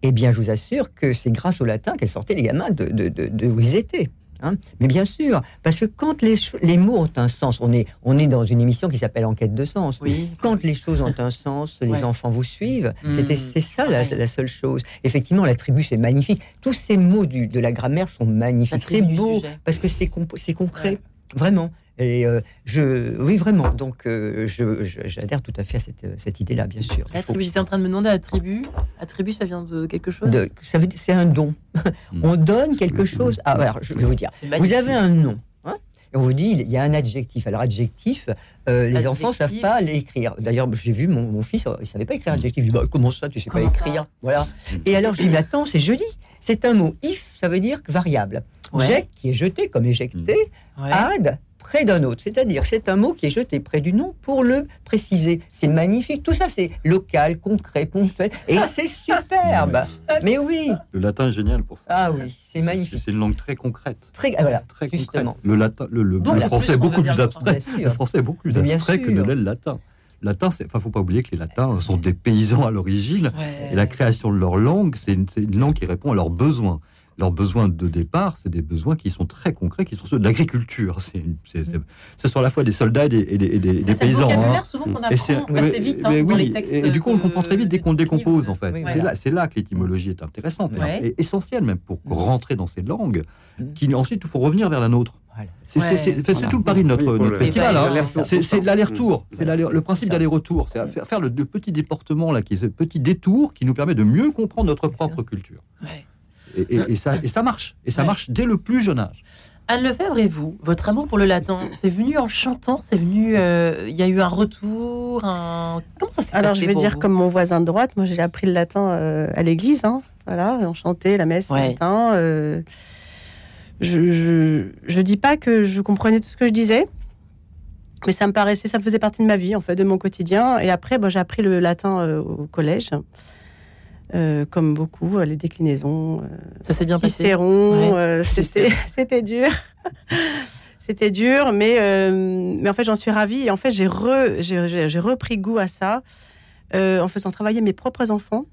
Eh bien, je vous assure que c'est grâce au latin qu'elle sortait les gamins de, de, de où ils étaient. Hein. Mais bien sûr, parce que quand les, les, mots ont un sens, on est, on est dans une émission qui s'appelle Enquête de sens. Quand les choses ont un sens, les enfants vous suivent. Hmm. C'est ça la, la, seule chose. Effectivement, la tribu, c'est magnifique. Tous ces mots du, de la grammaire sont magnifiques. C'est beau, parce que c'est concret. Vraiment. Et euh, je, oui, vraiment. Donc, euh, j'adhère tout à fait à cette, cette idée-là, bien sûr. Tribu, j'étais en train de me demander, la tribu, la tribu, ça vient de quelque chose C'est un don. Hmm. on donne quelque chose. Ah, alors, je vais vous dire. Vous avez un nom. Hein, et on vous dit, il y a un adjectif. Alors, adjectif, euh, les enfants ne savent pas l'écrire. D'ailleurs, j'ai vu mon, fils, il ne savait pas écrire adjectif. Je dis, bah, comment ça, tu ne sais pas écrire? Voilà. Et alors, je dis, mais attends, c'est joli. C'est un mot. If, ça veut dire variable. Ouais. qui est jeté comme éjecté. Ouais. Ad, près d'un autre. C'est-à-dire, c'est un mot qui est jeté près du nom pour le préciser. C'est magnifique. Tout ça, c'est local, concret, ponctuel. Et c'est superbe. Mais oui. Le latin est génial pour ça. Ah oui, c'est magnifique. C'est une langue très concrète. Très, ah, voilà, très concrète. Le, latin, le, français est beaucoup plus abstrait. Le français est beaucoup plus abstrait que ne l'est le latin latin, il ne faut pas oublier que les latins sont des paysans à l'origine, et la création de leur langue, c'est une, une, langue qui répond à leurs besoins leurs besoins de départ, c'est des besoins qui sont très concrets, qui sont ceux de l'agriculture. Ce sont à la fois des soldats et des, et des, des paysans. C'est hein. souvent qu'on apprend assez vite hein, dans les textes. Et, du coup, on comprend très vite dès qu'on décompose, en fait. c'est là, que l'étymologie est intéressante et essentielle même pour rentrer dans ces langues, mm. qui ensuite il faut revenir vers la nôtre. C'est tout le pari de notre, festival. Hein. C'est l'aller-retour. C'est le principe d'aller-retour. C'est faire le, petit déportement, là, qui est ce petit détour qui nous permet de mieux comprendre notre propre culture. Et, ça, et ça marche. Et ça marche dès le plus jeune âge. Anne Lefebvre et vous, votre amour pour le latin, c'est venu en chantant, c'est venu, euh, il y a eu un retour, un... comment ça s'est passé Alors je vais dire comme mon voisin de droite, moi j'ai appris le latin euh, à l'église, hein, voilà, on chantait la messe le latin. Euh, je, je, dis pas que je comprenais tout ce que je disais, mais ça me paraissait, ça me faisait partie de ma vie en fait, de mon quotidien. Et après, bon, j'ai appris le latin au collège. Euh, comme beaucoup, euh, les déclinaisons. Euh, ça s'est bien passé. c'était dur. c'était dur, mais, mais en fait, j'en suis ravie. Et en fait, j'ai repris goût à ça en faisant travailler mes propres enfants.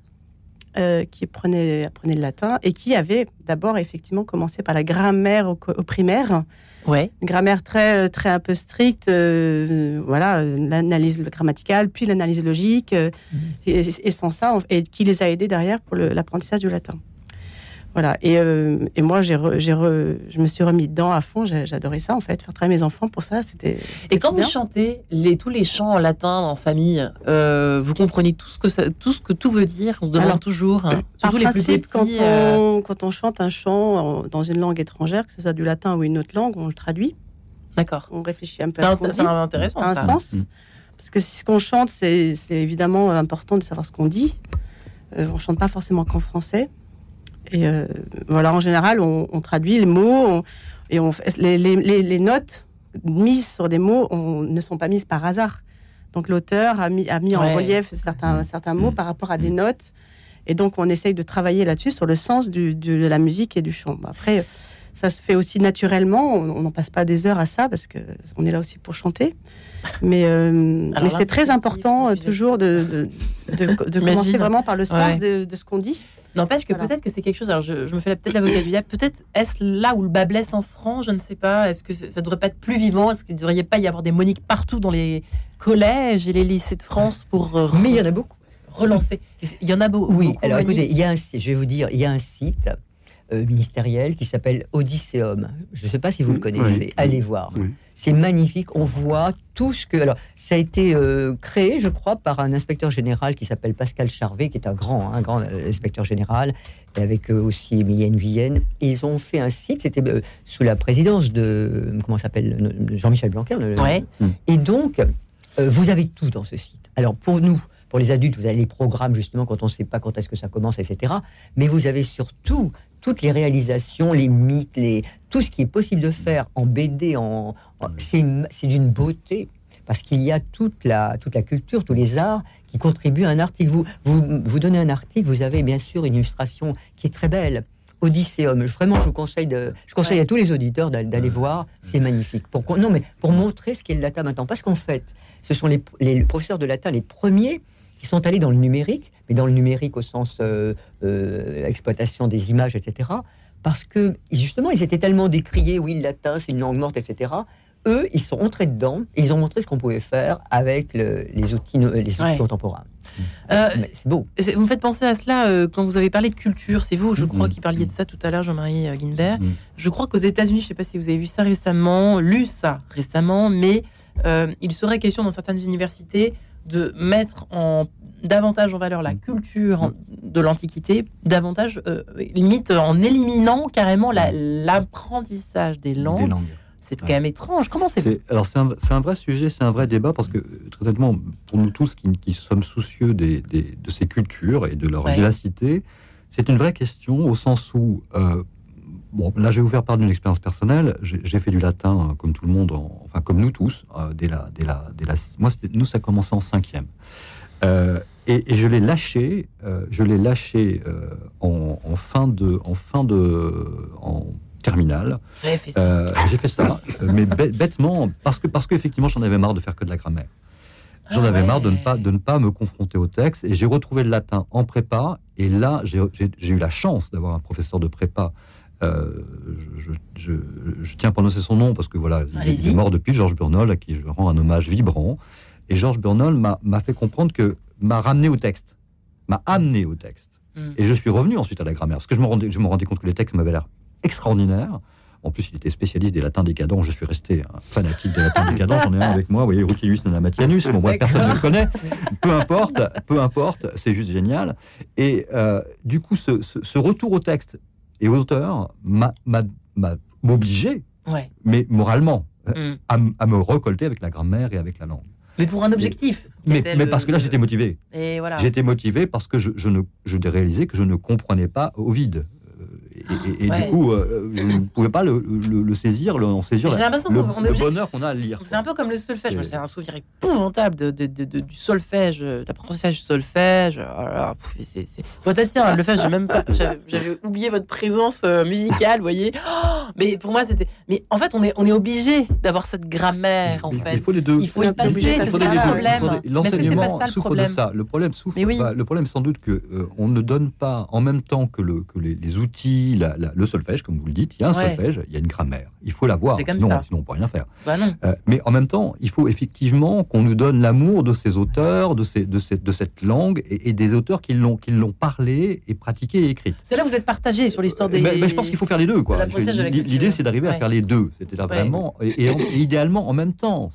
qui apprenaient, apprenaient, le latin et qui avaient d'abord effectivement commencé par la grammaire au, au primaire Ouais. Une grammaire très, très un peu stricte, euh, voilà, l'analyse grammaticale, puis l'analyse logique, euh, mhm. et, sans ça, et qui les a aidés derrière pour l'apprentissage du latin. Voilà. Et, euh, et moi, j'ai je me suis remis dedans à fond. J'adorais ça, en fait. Faire travailler mes enfants pour ça, c'était. Et quand vous chantez les, tous les chants en latin en famille, euh, vous comprenez tout ce, que ça, tout ce que tout veut dire? On se demande toujours. Hein, les principe, quand, euh, on, quand on chante un chant dans une langue étrangère, que ce soit du latin ou une autre langue, on le traduit. D'accord. On réfléchit un peu à C'est intéressant. un sens. Mm. Parce que ce qu'on chante, c'est évidemment important de savoir ce qu'on dit. on chante pas forcément qu'en français. Et euh, voilà, en général, on, traduit les mots et on, les, les, notes mises sur des mots on, ne sont pas mises par hasard. Donc l'auteur a mis, a mis en relief certains, mmh. certains mots mmh. par rapport à des notes. Et donc on essaye de travailler là-dessus sur le sens du, de la musique et du chant. Après, ça se fait aussi naturellement. On n'en passe pas des heures à ça parce qu'on est là aussi pour chanter. Mais, euh, mais c'est très important euh, toujours de, de, de, commencer vraiment par le sens de, ce qu'on dit. N'empêche que peut-être que c'est quelque chose. Alors, je, me fais peut-être l'avocat du diable. Peut-être est-ce là où le bas blesse en France Je ne sais pas. Est-ce que ça ne devrait pas être plus vivant Est-ce qu'il ne devrait pas y avoir des Moniques partout dans les collèges et les lycées de France pour. Euh, Mais il y en a beaucoup. Relancer? Il y en a beaucoup. Oui, alors écoutez, il y a un, je vais vous dire, il y a un site euh, ministériel qui s'appelle Odysseum. Je ne sais pas si vous le connaissez. Allez voir. C'est magnifique. On voit tout ce que. Alors, ça a été euh, créé, je crois, par un inspecteur général qui s'appelle Pascal Charvet, qui est un grand, un grand euh, inspecteur général, et avec aussi Emilienne Guyenne. Et ils ont fait un site. C'était sous la présidence de comment s'appelle Jean-Michel Blanquer. Et donc, vous avez tout dans ce site. Alors, pour nous. Pour les adultes, vous avez les programmes justement quand on ne sait pas quand est-ce que ça commence, etc. Mais vous avez surtout toutes les réalisations, les mythes, les, tout ce qui est possible de faire en BD, en, c'est d'une beauté. Parce qu'il y a toute la, toute la culture, tous les arts qui contribuent à un article. Vous, vous, vous donnez un article, vous avez bien sûr une illustration qui est très belle. Odysseum. Vraiment, je vous conseille, de, je conseille à tous les auditeurs d'aller voir. C'est magnifique. Pour, non, mais pour montrer ce qu'est le latin maintenant. Parce qu'en fait, ce sont les, les, professeurs de latin les premiers qui sont allés dans le numérique, mais dans le numérique au sens euh, euh, exploitation des images, etc. Parce que justement, ils étaient tellement décriés, oui, le latin, c'est une langue morte, etc eux, ils sont entrés dedans et ils ont montré ce qu'on pouvait faire avec les outils, les outils contemporains. Euh, c'est beau. Vous me faites penser à cela euh, quand vous avez parlé de culture. C'est vous, je crois, mm. qui parliez de ça tout à l'heure, Jean-Marie euh, Guinbert. Mm. Je crois qu'aux États-Unis, je ne sais pas si vous avez vu ça récemment, lu ça récemment, mais il serait question dans certaines universités de mettre en davantage en valeur la mm. culture de l'Antiquité, davantage, limite en éliminant carrément l'apprentissage des langues. Des langues c'est quand même étrange. Comment c'est Alors c'est un, un, vrai sujet, c'est un vrai débat parce que très honnêtement, pour nous tous qui, sommes soucieux des, de ces cultures et de leur vivacité, c'est une vraie question au sens où euh, Bon, là, je vais vous faire part d'une expérience personnelle. J'ai fait du latin, euh, comme tout le monde, enfin, comme nous tous, euh, dès, la, dès, la, dès la, Moi, nous, ça commençait en cinquième. Et, je l'ai lâché, je l'ai lâché en, en, fin de, en fin de, en terminale. J'ai fait ça. Euh, j'ai fait ça, euh, mais bêtement, parce que parce qu'effectivement, j'en avais marre de faire que de la grammaire. J'en ah avais marre de ne, pas, de ne pas me confronter au texte et j'ai retrouvé le latin en prépa. Et là, j'ai eu la chance d'avoir un professeur de prépa. Euh, je, je, tiens à prononcer son nom parce que voilà, il est mort depuis, Georges Burnol, à qui je rends un hommage vibrant. Et Georges Burnol m'a fait comprendre que m'a ramené au texte, m'a amené au texte. Hmm. Et je suis revenu ensuite à la grammaire parce que je me rendais, je me rendais compte que les textes m'avaient l'air extraordinaire. En plus, il était spécialiste des latins décadents. Je suis resté un fanatique des latins décadents. J'en ai un avec moi. Vous voyez, Rutilius Nanamatianus. Bon, moi, personne ne le connaît. Peu importe, peu importe. C'est juste génial. Et euh, du coup, ce, retour au texte et aux auteurs m'a obligé, mais moralement, mm. à, me recolter avec la grammaire et avec la langue. Mais pour un objectif. Mais, parce que là, j'étais motivé. Voilà. J'étais motivé parce que je, je, ne, je réalisais que je ne comprenais pas Ovide et, du coup, euh, vous ne pouvez pas le, saisir, le, en saisir le, le bonheur qu'on a à lire. C'est un peu comme le solfège. C'est un souvenir épouvantable de, du solfège, de l'apprentissage du solfège. Oh c'est, tiens, le fait, j'ai même pas, j'avais oublié votre présence euh, musicale, vous voyez. Oh, mais pour moi, c'était. Mais en fait, on est, on est obligé d'avoir cette grammaire, en fait. Il faut les deux. Il faut y passer, c'est ça le problème. L'enseignement souffre de ça. Le problème souffre. Le problème, sans doute, que euh, on ne donne pas en même temps que, le, que les outils le solfège, comme vous le dites, il y a un solfège, il y a une grammaire. Il faut l'avoir, sinon, sinon on ne peut rien faire. Bah euh, mais en même temps, il faut effectivement qu'on nous donne l'amour de ces auteurs, de, ces, de, cette, de cette langue et, des auteurs qui l'ont, parlé et pratiqué et écrit. C'est là où vous êtes partagé sur l'histoire des. Mais, je pense qu'il faut faire les deux. Quoi. L'idée, c'est d'arriver à faire les deux. C'était là vraiment. Et, idéalement en même temps.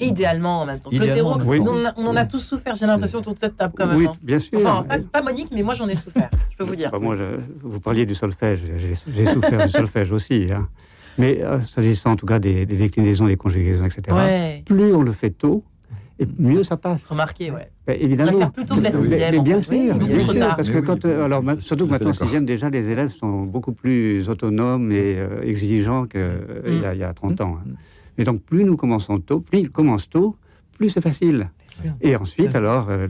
Idéalement en même temps. on, en a tous souffert, j'ai l'impression, autour de cette table quand même. Oui, hein. bien sûr. Enfin, pas, Monique, mais moi j'en ai souffert, je peux vous dire. moi, vous parliez du solfège. J'ai souffert du solfège aussi. Hein. Mais euh, s'agissant en tout cas des, déclinaisons, des conjugaisons, etc., plus on le fait tôt, et mieux ça passe. Remarquez, ouais. Ben, évidemment. faire plutôt de la sixième. Mais, bien sûr, bien sûr parce que quand, euh, alors, surtout que maintenant, sixième, déjà, les élèves sont beaucoup plus autonomes et euh, exigeants qu'il mm. y, a 30 ans. Hein. Et donc, plus nous commençons tôt, plus ils commencent tôt, plus c'est facile. Et ensuite, alors, euh,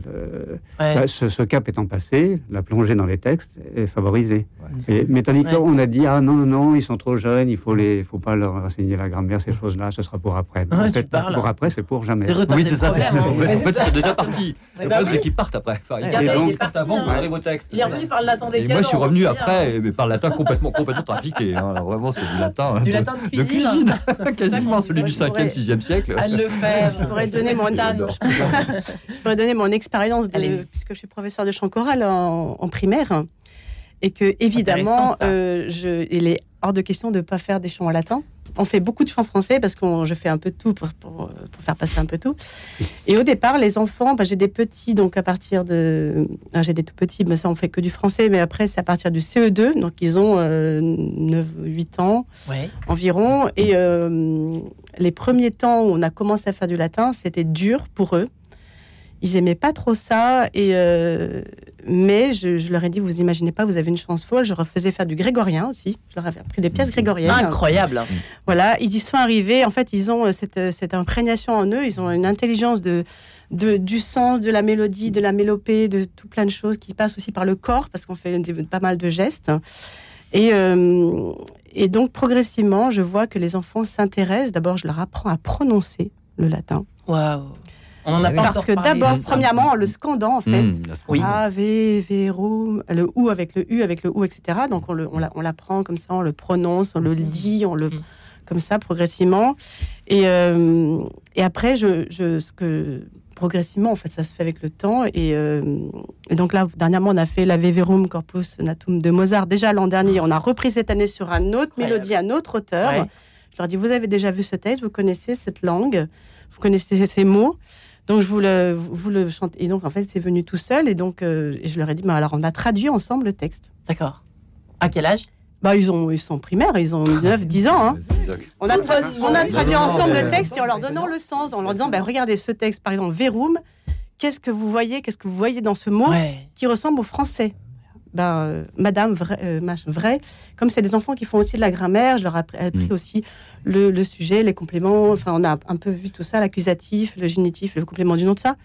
bah, ce, cap étant passé, la plongée dans les textes est favorisée. Et, mais tandis on a dit, ah non, non, non, ils sont trop jeunes, il faut les, faut pas leur enseigner la grammaire, ces choses-là, ce sera pour après. en fait, pour après, c'est pour jamais. Oui, c'est ça. En fait, c'est déjà parti. Le problème, c'est qu'ils partent après. ils partent avant, vous arrivez au texte. Il est revenu par le latin des Moi, je suis revenu après, mais par le latin complètement, complètement trafiqué. Hein. Vraiment, c'est du latin. Du latin de cuisine. Quasiment celui du 5e, 6e siècle. Elle le fait. Je pourrais donner mon je pourrais donner mon expérience, puisque je suis professeur de chant choral en, primaire, et que évidemment, euh, je, il est hors de question de ne pas faire des chants en latin. On fait beaucoup de chants français parce que je fais un peu tout pour, pour, faire passer un peu tout. Et au départ, les enfants, bah, j'ai des petits, donc à partir de. Ah, j'ai des tout petits, mais ça, on fait que du français, mais après, c'est à partir du CE2, donc ils ont 9, euh, 8 ans environ. Et euh, les premiers temps où on a commencé à faire du latin, c'était dur pour eux ils aimaient pas trop ça. Et euh, mais je, leur ai dit, vous imaginez pas, vous avez une chance folle. Je refaisais faire du grégorien aussi. Je leur avais appris des pièces grégoriennes. Incroyable. Voilà, ils y sont arrivés. En fait, ils ont euh, cette, euh, cette imprégnation en eux. Ils ont une intelligence de, de, du sens, de la mélodie, de la mélopée, de tout plein de choses qui passent aussi par le corps, parce qu'on fait pas mal de gestes. Et, et donc, progressivement, je vois que les enfants s'intéressent. D'abord, je leur apprends à prononcer le latin. Waouh on en a pas Parce que d'abord, premièrement, en le scandant, en fait, mmh, oui. Ave, Verum, le ou avec le U, avec le ou, etc. Donc on, le, on l'apprend comme ça, on le prononce, on le mmh. dit, on le mmh. comme ça progressivement. Et, euh, et après, je, je, ce que progressivement, en fait, ça se fait avec le temps. Et, euh, et donc là, dernièrement, on a fait la Verum Corpus Natum de Mozart. Déjà l'an dernier, on a repris cette année sur un autre mélodie, un autre auteur. Je leur dis, vous avez déjà vu ce texte, vous connaissez cette langue, vous connaissez ces mots. Donc je vous le, vous le chante. Et donc en fait, c'est venu tout seul. Et donc euh, je leur ai dit, bah, alors on a traduit ensemble le texte. D'accord. À quel âge? Bah, ils, ont, ils sont primaires, ils ont 9, 10 ans. Hein. On a, on a traduit ensemble le texte et en leur donnant le sens, en leur disant, bah, regardez ce texte, par exemple, Verum, qu'est-ce que vous voyez, qu'est-ce que vous voyez dans ce mot qui ressemble au français? Ben, euh, Madame vrai, euh, vrai, comme c'est des enfants qui font aussi de la grammaire, je leur ai appris mm. aussi le, sujet, les compléments. Enfin, on a un peu vu tout ça, l'accusatif, le génitif, le complément du nom de ça.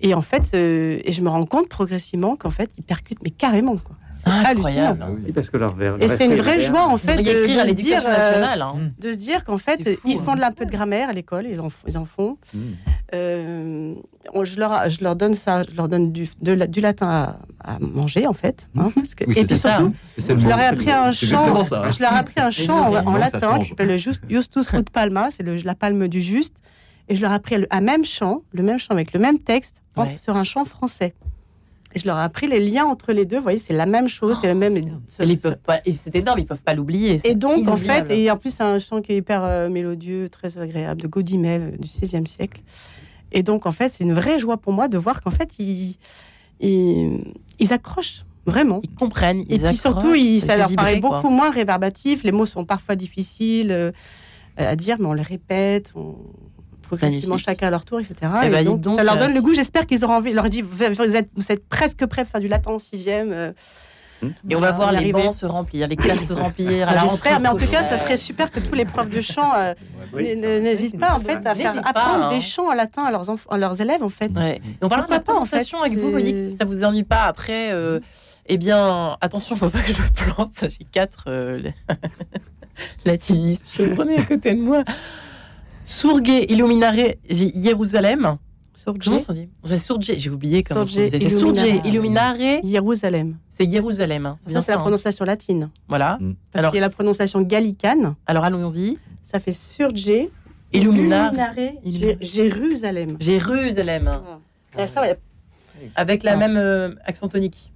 Et en fait, euh, et je me rends compte progressivement qu'en fait, ils percutent, mais carrément. Quoi. C'est hallucinant. Ah parce que leur et c'est une vraie joie, en fait, de, de, dire, hein. de, se dire qu'en fait, ils font de un peu de grammaire à l'école, ils, en, font. Mm. Euh, je, leur, je leur donne ça, je leur donne du, du latin à, manger, en fait. Hein, et puis surtout, je leur ai appris un chant, je leur ai appris un chant en, latin qui s'appelle le Justus ut palma, c'est la palme du juste. Et je leur ai appris un même chant, le même chant avec le même texte, sur un chant français. Je leur ai appris les liens entre les deux. Vous voyez, c'est la même chose, c'est le même. ils peuvent pas. C'est énorme, ils peuvent pas l'oublier. Et donc, en fait, et en plus, c'est un chant qui est hyper euh, mélodieux, très agréable, de Gaudimel euh, du XVIe siècle. Et donc, en fait, c'est une vraie joie pour moi de voir qu'en fait, ils, ils, accrochent vraiment. Ils comprennent. Ils et puis surtout, ça leur paraît beaucoup moins rébarbatif. Les mots sont parfois difficiles euh, à dire, mais on les répète. On progressivement chacun à leur tour, etc. Et, ben, donc, ça leur donne le goût. J'espère qu'ils auront envie. leur dit vous, êtes, vous êtes presque prêts à faire du latin en sixième. Euh, et on va voir les bancs se remplir, les classes se remplir. J'espère, mais en tout cas, ça serait super que tous les profs de chant euh, n'hésitent pas en fait à faire apprendre des hein. chants en latin à leurs, à leurs élèves en fait. Ouais. on parle de la prononciation avec vous, vous voyez que ça vous ennuie pas après. Euh, eh bien, attention, faut pas que je me plante. J'ai quatre euh, latinistes chevronnés à côté de moi. Surgé Illuminare Jérusalem. Comment on dit j'ai oublié comment on disait. C'est Surgé Illuminare Jérusalem. C'est Jérusalem. Hein. Ça, c'est la hein. prononciation latine. Voilà. Mm. Alors, il y a la prononciation gallicane. Alors, allons-y. Ça fait Surgé Illuminare Jérusalem. Jérusalem. Ah. Avec la même euh, accent tonique.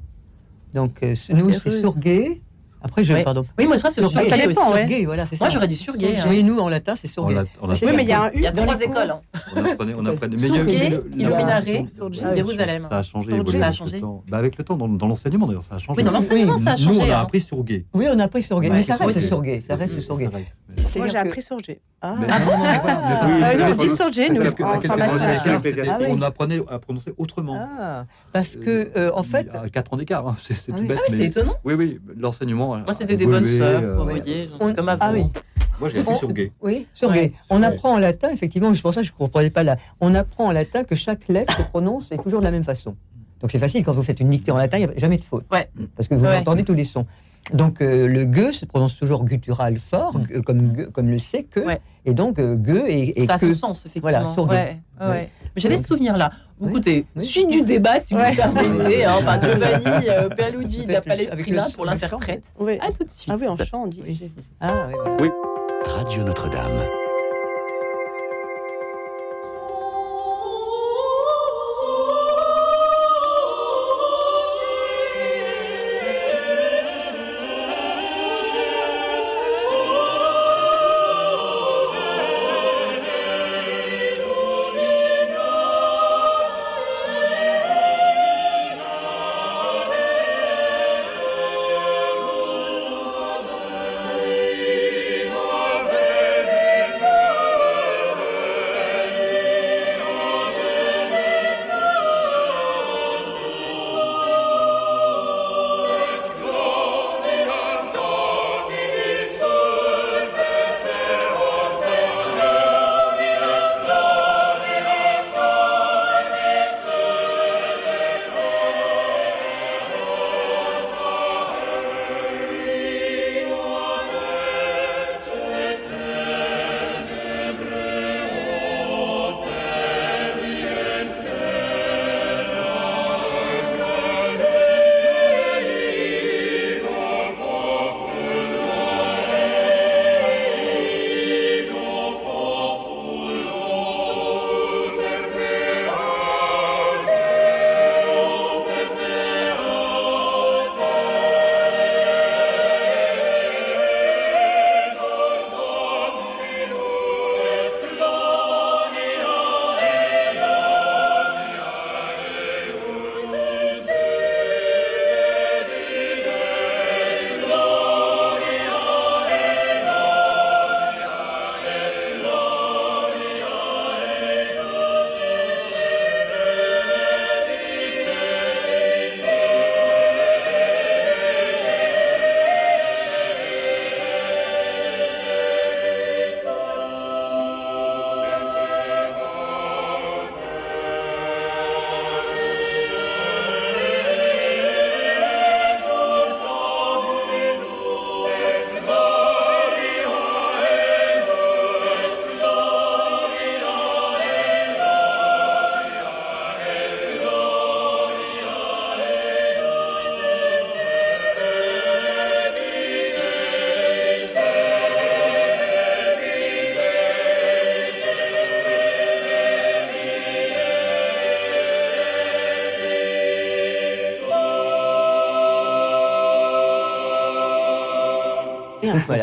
Donc, euh, nous, c'est Surgé. Après, je. Pardon. Oui, moi, ça, c'est surgay. Ça dépend, ouais. voilà, c'est ça. Moi, j'aurais dit surgay. Hein. Oui, nous, en latin, c'est surgay. Oui, mais il y a un Il y a trois écoles. Hein. On apprenait. On apprenait. Surgay, Illuminare, Jérusalem. Ça a changé. Ça a changé. Bah, avec le temps, dans l'enseignement, d'ailleurs, ça a changé. Oui, dans l'enseignement, ça a changé. Nous, on a appris surgay. Oui, on a appris surgay. Mais ça reste surgay. Ça reste surgay. Moi, j'ai appris surgay. Ah, bon On dit surgay, nous, en formation. On apprenait à prononcer autrement. Parce que, en fait. À 4 ans d'écart, c'est tout bête. Ah oui, c'est étonnant. Oui, oui, l'enseignement. Moi, c'était des bonnes sœurs. Vous voyez, on, comme avant. Ah oui. Moi, j'ai sur gay. Oui, sur gay. On apprend en latin, effectivement, c'est pour ça que je ne comprenais pas là. On apprend en latin que chaque lettre se prononce toujours de la même façon. Donc c'est facile, quand vous faites une dictée en latin, il n'y a jamais de faute. Ouais. Parce que vous entendez tous les sons. Donc euh, le ge se prononce toujours guttural fort, mm. comme, comme le C que. Et donc euh, ge et, et Ça a son sens, effectivement. Voilà, ouais, j'avais ce souvenir-là. Écoutez, suite du débat, si vous me permettez, hein, par Giovanni euh, Pealuigi da Palestrina pour l'interprète. À tout de suite. Ah oui, en chant, on dit. Ah oui. Radio Notre-Dame.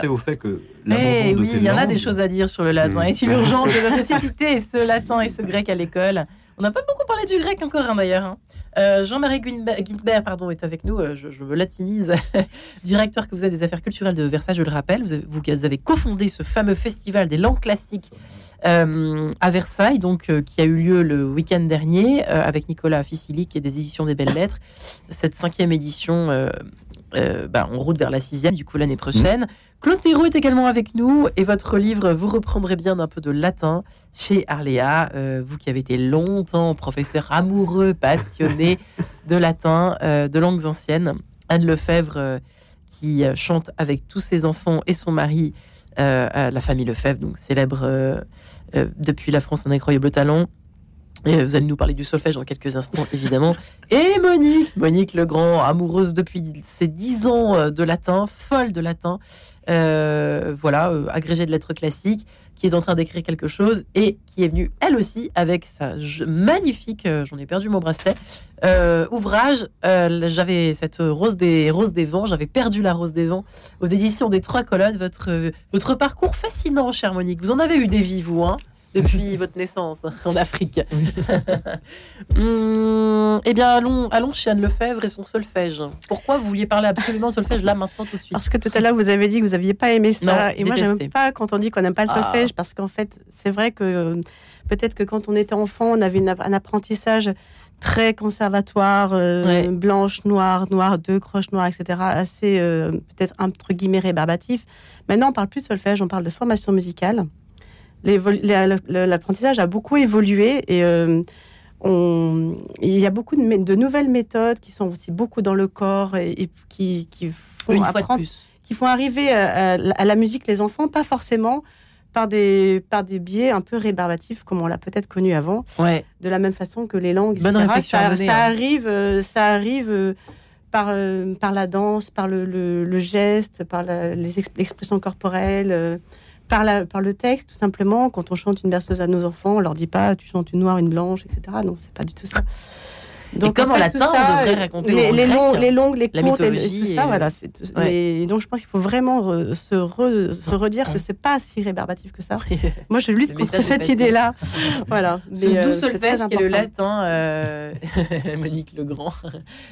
Au fait que eh oui, il y en a des choses à dire sur le latin. Est-il urgent de ressusciter ce latin et ce grec à l'école On n'a pas beaucoup parlé du grec encore, hein, d'ailleurs. Hein. Euh, Jean-Marie Guinbert pardon, est avec nous. Euh, je, je me latinise. Directeur que vous êtes des affaires culturelles de Versailles, je le rappelle. Vous avez, vous avez cofondé ce fameux festival des langues classiques euh, à Versailles, donc qui a eu lieu le week-end dernier avec Nicolas Ficilic et des éditions des Belles Lettres. Cette cinquième édition bah, en route vers la sixième, du coup l'année prochaine. Claude Thérault est également avec nous et votre livre, vous reprendrez bien d'un peu de latin chez Arléa, euh, vous qui avez été longtemps professeur amoureux, passionné de latin, euh, de langues anciennes. Anne Lefebvre qui chante avec tous ses enfants et son mari, la famille Lefebvre, donc célèbre depuis la France un incroyable talent. Et vous allez nous parler du solfège dans quelques instants, évidemment. Et Monique, Monique Legrand, amoureuse depuis ses dix ans euh, de latin, folle de latin, euh, voilà, euh, agrégée de lettres classiques, qui est en train d'écrire quelque chose et qui est venue, elle aussi, avec sa magnifique, j'en ai perdu mon bracelet, ouvrage. j'avais cette rose des, des vents, j'avais perdu la rose des vents aux éditions des Trois Colonnes. Votre, votre parcours fascinant, chère Monique. Vous en avez eu des vies, vous, hein? Depuis votre naissance en Afrique. Hum, eh bien, allons, allons chez Anne Lefebvre et son solfège. Pourquoi vous vouliez parler absolument solfège là, maintenant, tout de suite? Parce que tout à l'heure, vous avez dit que vous n'aviez pas aimé ça. et moi, j'aime pas quand on dit qu'on n'aime pas le ah. solfège, parce qu'en fait, c'est vrai que peut-être que quand on était enfant, on avait un apprentissage très conservatoire, euh, blanche, noire, noire, deux croches noires, etc. Assez, euh, peut-être, entre guillemets, rébarbatif. Maintenant, on parle plus de solfège, on parle de formation musicale l'apprentissage a beaucoup évolué et euh, on, il y a beaucoup de, nouvelles méthodes qui sont aussi beaucoup dans le corps et, qui, font apprendre, qui font arriver à, la musique les enfants, pas forcément par des, par des biais un peu rébarbatifs comme on l'a peut-être connu avant. Ouais. De la même façon que les langues, Bonne ça, ça, hein. arrive, euh, ça arrive euh, par, par la danse, par le, le, geste, par les expressions corporelles par, le texte, tout simplement. Quand on chante une berceuse à nos enfants, on leur dit pas tu chantes une noire, une blanche, etc. Non, c'est pas du tout ça. Donc, comme en, latin, on devrait raconter les, les, longs, les longues, les courtes, et, tout ça, voilà. Et donc, je pense qu'il faut vraiment se, redire que c'est pas si rébarbatif que ça. Moi, je lutte contre cette idée-là. voilà. Ce doux euh, solfège qui est le latin, euh, Monique Legrand.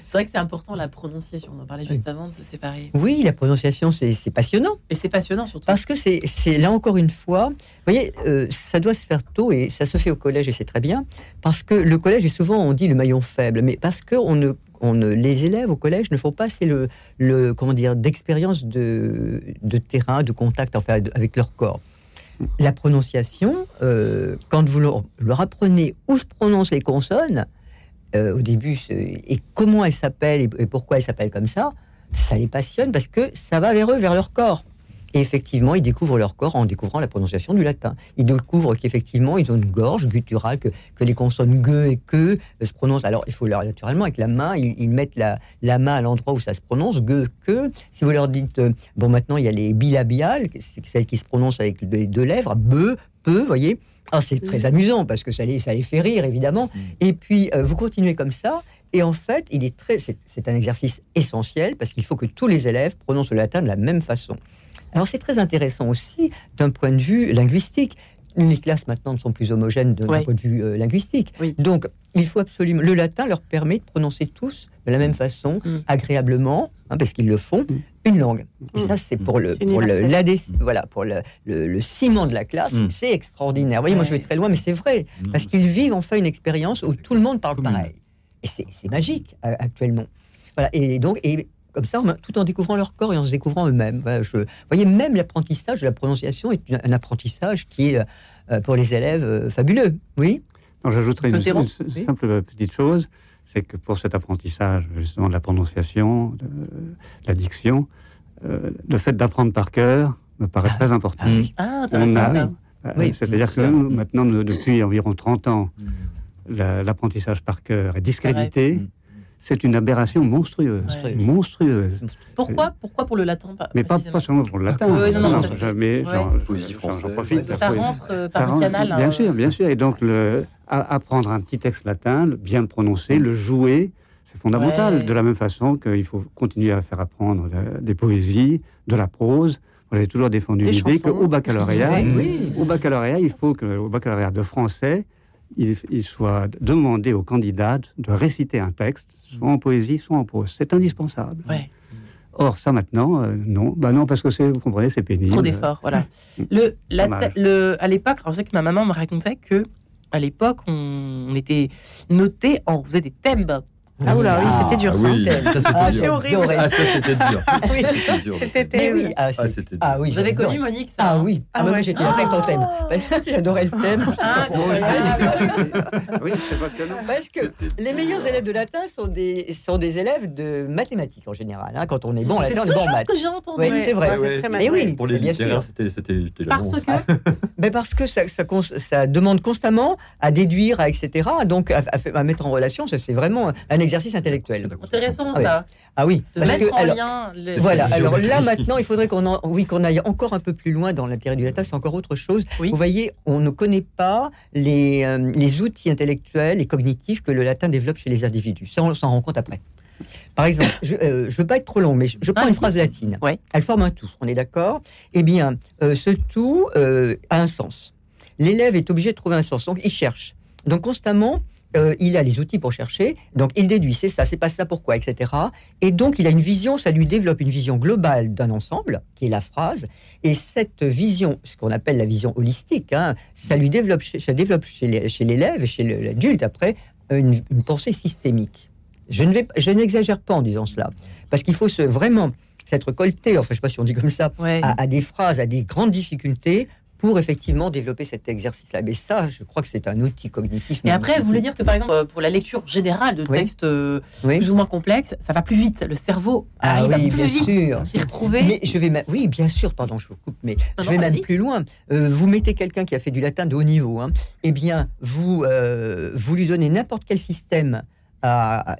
C'est vrai que c'est important la prononciation. On en parlait juste avant de se séparer. Oui, la prononciation, c'est passionnant. Et c'est passionnant surtout. Parce que c'est là encore une fois, vous voyez, euh, ça doit se faire tôt et ça se fait au collège et c'est très bien. Parce que le collège est souvent, on dit, le maillon faible mais parce que on ne, les élèves au collège ne font pas assez le, comment dire d'expérience de, terrain, de contact enfin, avec leur corps. La prononciation, euh, quand vous leur, apprenez où se prononcent les consonnes, euh, au début, et comment elles s'appellent et, pourquoi elles s'appellent comme ça, ça les passionne parce que ça va vers eux, vers leur corps. Et effectivement, ils découvrent leur corps en découvrant la prononciation du latin. Ils découvrent qu'effectivement, ils ont une gorge gutturale, que, que les consonnes gue et que se prononcent. Alors, il faut leur, naturellement, avec la main, ils, mettent la, la, main à l'endroit où ça se prononce, gue, que. Si vous leur dites, euh, bon, maintenant, il y a les bilabiales, celles qui se prononcent avec les deux lèvres, be, peu, voyez. Ah, c'est très amusant parce que ça les, ça les fait rire, évidemment. Mm. Et puis, euh, vous continuez comme ça. Et en fait, il est très, c'est un exercice essentiel parce qu'il faut que tous les élèves prononcent le latin de la même façon. Alors c'est très intéressant aussi d'un point de vue linguistique. Les classes maintenant ne sont plus homogènes d'un point de vue euh, linguistique. Donc il faut absolument. Le latin leur permet de prononcer tous de la même façon, mm. agréablement, hein, parce qu'ils le font, mm. une langue. Et ça, c'est pour le, pour le, voilà, pour le, le, ciment de la classe, mm. c'est extraordinaire. Vous voyez, moi je vais très loin, mais c'est vrai, parce qu'ils vivent enfin une expérience où tout le monde parle pareil. Et c'est magique actuellement. Voilà. Et donc, et comme ça, tout en découvrant leur corps et en se découvrant eux-mêmes. vous voyez, même l'apprentissage de la prononciation est un apprentissage qui est, euh, pour les élèves, euh, fabuleux. Oui J'ajouterais une, simple petite chose, c'est que pour cet apprentissage, justement, de la prononciation, de, la diction, euh, le fait d'apprendre par cœur me paraît ah. très important. Ah, oui. C'est-à-dire que maintenant, depuis environ 30 ans, mm. l'apprentissage par cœur est discrédité c'est une aberration monstrueuse. Monstrueuse. Pourquoi? Pourquoi pour le latin Mais pas, seulement pour le latin. Euh, non, non, j'en profite. Ça rentre euh, par le canal. Bien hein. sûr, bien sûr. Et donc, le, apprendre un petit texte latin, le bien le prononcer, le jouer, c'est fondamental. De la même façon qu'il faut continuer à faire apprendre des poésies, de la prose, j'ai toujours défendu l'idée qu'au baccalauréat, au baccalauréat, il faut que au baccalauréat de français, il, soit demandé aux candidats de réciter un texte, soit en poésie, soit en prose. C'est indispensable. Or, ça maintenant, euh, non. Bah non, parce que c'est, vous comprenez, c'est pénible. Trop d'efforts, voilà. le, le, à l'époque, je sais que ma maman me racontait que à l'époque, on, était noté, on faisait des thèmes ah oula, oui, c'était dur, ça. Ah, c'était horrible. Ah, ça, c'était dur. oui, c'était terrible. Ah, ah, oui, Vous avez connu Monique, ça Ah hein oui, ah, moi j'étais avec ton thème. J'adorais le thème. Ah, oui, c'est parce que non. Parce que les meilleurs élèves de latin sont des, sont des élèves de mathématiques en général. Hein. Quand on est bon en latin, on est bon en maths. C'est ce que j'ai entendu. Oui, c'est vrai. Mais oui, pour les bien littéraires, c'était Parce que Parce que ça, demande constamment à déduire, à, etc. Donc à, à mettre en relation, c'est vraiment un exercice intellectuel. Intéressant ah ça. Ah oui, de mettre en lien. Voilà. Alors là maintenant, il faudrait qu'on oui qu'on aille encore un peu plus loin dans l'intérêt du latin. C'est encore autre chose. Vous voyez, on ne connaît pas les, euh, les outils intellectuels et cognitifs que le latin développe chez les individus. Ça, on s'en rend compte après. Par exemple, je ne euh, veux pas être trop long, mais je, prends une phrase latine. Elle forme un tout, on est d'accord? Eh bien, euh, ce tout a un sens. L'élève est obligé de trouver un sens, donc il cherche. Donc constamment, euh, il a les outils pour chercher, donc il déduit, c'est ça, c'est pas ça, pourquoi, etc. Et donc il a une vision, ça lui développe une vision globale d'un ensemble, qui est la phrase, et cette vision, ce qu'on appelle la vision holistique, hein, ça lui développe, ça développe chez l'élève et chez l'adulte après une, pensée systémique. Je ne vais, je n'exagère pas en disant cela, parce qu'il faut se, vraiment s'être colté, enfin je sais pas si on dit comme ça, à, des phrases, à des grandes difficultés pour effectivement développer cet exercice-là. Mais ça, je crois que c'est un outil cognitif. Et après, vous voulez dire que par exemple, pour la lecture générale de textes euh, plus ou moins complexes, ça va plus vite. Le cerveau ah arrive oui, à plus bien vite s'y retrouver. Mais je vais oui, bien sûr, pardon, je vous coupe, mais je vais même plus loin. Euh, vous mettez quelqu'un qui a fait du latin de haut niveau, hein, eh bien, vous, euh, vous lui donnez n'importe quel système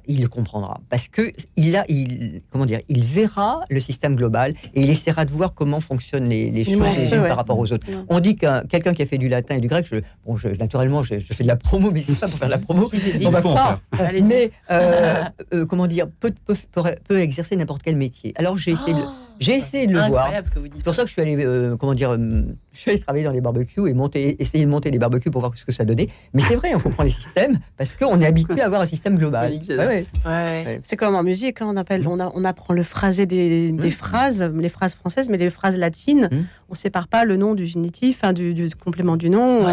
il le comprendra parce que il a, il, comment dire, il verra le système global et il essaiera de voir comment fonctionnent les, choses par rapport aux autres. On dit qu'un quelqu'un qui a fait du latin et du grec, je, bon, je, naturellement, je, fais de la promo, mais c'est pas pour faire de la promo. on va pas. Mais euh, euh, comment dire, peut, peut, peut, exercer n'importe quel métier. Alors j'ai essayé de j'ai essayé de le voir. C'est pour ça que je suis allé, euh, comment dire, euh, je suis allé travailler dans les barbecues et monter, essayer de monter des barbecues pour voir ce que ça donnait. Mais c'est vrai, on comprend les systèmes parce qu'on est habitué à avoir un système global. C'est comme en musique, hein, on, appelle, on, on, apprend le phrasé des, des phrases, les phrases françaises, mais les phrases latines, hum. on ne sépare pas le nom du génitif, hein, du, du, complément du nom.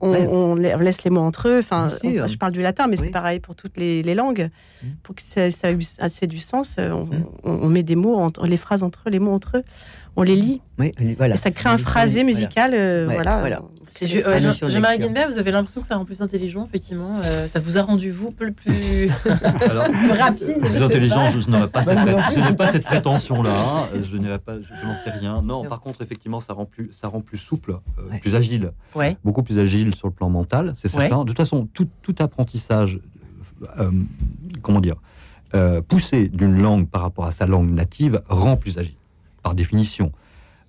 On, laisse les mots entre eux. Enfin, je parle du latin, mais c'est pareil pour toutes les, langues. Mmh. Pour que ça, ça, ait du sens, euh, mmh. on, met des mots, entre, les phrases entre eux, les mots entre eux on les lit. Oui, voilà. Et ça crée un phrasé musical. Voilà. voilà. Jean-Marie Guinbert, vous avez l'impression que ça rend plus intelligent, effectivement. Euh, ça vous a rendu, vous, plus, plus, Alors, plus rapide. Plus intelligent, je, n'ai pas, cette, pas cette prétention-là. Je n'en pas, je, sais rien. Non, par contre, effectivement, ça rend plus, ça rend plus souple, euh, plus agile. Beaucoup plus agile sur le plan mental, c'est certain. De toute façon, tout, tout apprentissage, euh, comment dire, poussé d'une langue par rapport à sa langue native rend plus agile par définition.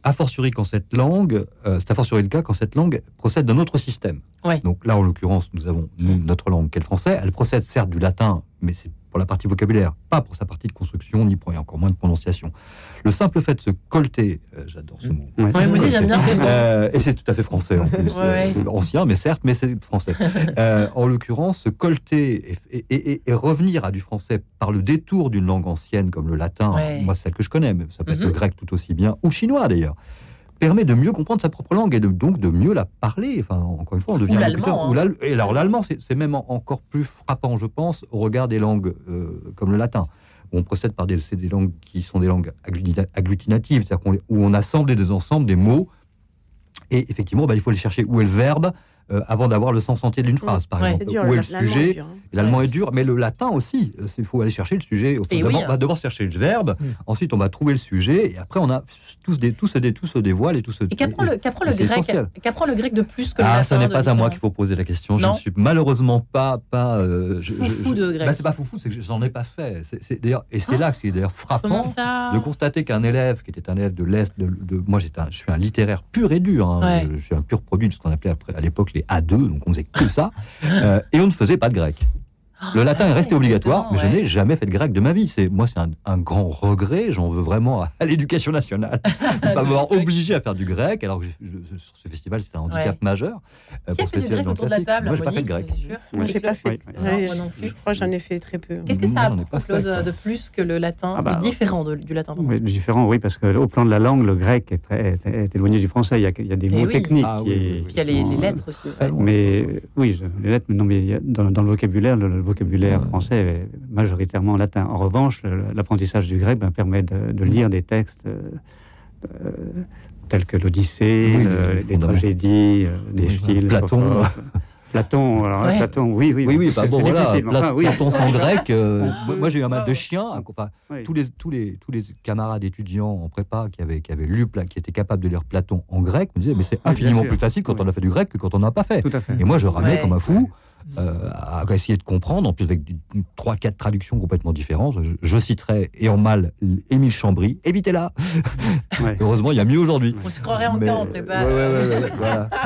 A fortiori quand cette langue, euh, c'est a fortiori le cas quand cette langue procède d'un autre système. Donc là, en l'occurrence, nous avons nous, notre langue qui est le français. Elle procède certes du latin, mais c'est pour la partie vocabulaire, pas pour sa partie de construction, ni pour et encore moins de prononciation. Le simple fait de se colter, euh, j'adore ce mot. moi aussi j'aime bien. Euh, et c'est tout à fait français en plus, euh, ancien, mais certes, mais c'est français. en l'occurrence, se colter et, revenir à du français par le détour d'une langue ancienne comme le latin, moi c'est celle que je connais, mais ça peut être le mhm. grec tout aussi bien, ou chinois d'ailleurs permet de mieux comprendre sa propre langue et de, donc de mieux la parler. Enfin, encore une fois, on devient ou l'allemand. Hein. Et alors l'allemand, c'est même encore plus frappant, je pense, au regard des langues euh, comme le latin. Où on procède par des, des langues qui sont des langues agglutinatives, c'est-à-dire où on assemble des ensembles, des mots, et effectivement, bah, il faut aller chercher où est le verbe, euh, avant d'avoir le sens entier d'une phrase, par exemple. où est le sujet hein. L'allemand est dur, mais le latin aussi. Il faut aller chercher le sujet. d'abord, on va d'abord chercher le verbe, mm. ensuite on va trouver le sujet, et après on a tout, se, tout, se, tout se dévoile et tout se. Et qu'apprend le, le, grec de plus que le ah, latin ça n'est pas à moi qu'il faut poser la question. Je ne suis malheureusement pas. pas euh, foufou de grec. Bah, c'est pas foufou, c'est que j'en ai pas fait. C'est, d'ailleurs, et c'est ah. là que c'est d'ailleurs frappant de constater qu'un élève qui était un élève de l'Est, de, moi j'étais je suis un littéraire pur et dur, hein. je, suis un pur produit de ce qu'on appelait à l'époque les A2, donc on faisait que ça, euh, et on ne faisait pas de grec. Le latin est resté obligatoire, mais je n'ai jamais fait de grec de ma vie. C'est moi, c'est un, grand regret. J'en veux vraiment à, l'éducation nationale de m'avoir obligé à faire du grec, alors que sur ce festival, c'était un handicap majeur. Euh, Qui a fait du grec autour de la table Moi, j'ai pas fait de grec. Moi, j'ai pas fait. Je crois que j'en ai fait très peu. Qu'est-ce que ça apporte de plus que le latin, ah bah, différent du latin Différent, oui, parce qu'au plan de la langue, le grec est, très, éloigné du français. Il y a, des mots techniques. Ah Puis il y a les, lettres aussi. Mais oui, les lettres, non, mais dans, le vocabulaire, le vocabulaire français est majoritairement latin. En revanche, l'apprentissage du grec ben, permet de, lire des textes euh, tels que l'Odyssée, euh, les tragédies, euh, des styles. Platon. Platon, alors Platon, oui, oui, oui, oui, bah, bon, voilà, enfin, oui. Platon sans grec. moi, j'ai eu un maths de chien. Enfin, tous les tous les tous les camarades étudiants en prépa qui avaient qui avaient lu, qui étaient capables de lire Platon en grec, me disaient mais c'est infiniment plus facile quand on a fait du grec que quand on n'a pas fait. Et moi, je ramais comme un fou. Euh, à essayer de comprendre, en plus avec trois, quatre traductions complètement différentes. Je, citerai, et en mal, Émile Chambry. Évitez-la Heureusement, il y a mieux aujourd'hui. On se croirait encore en prépa.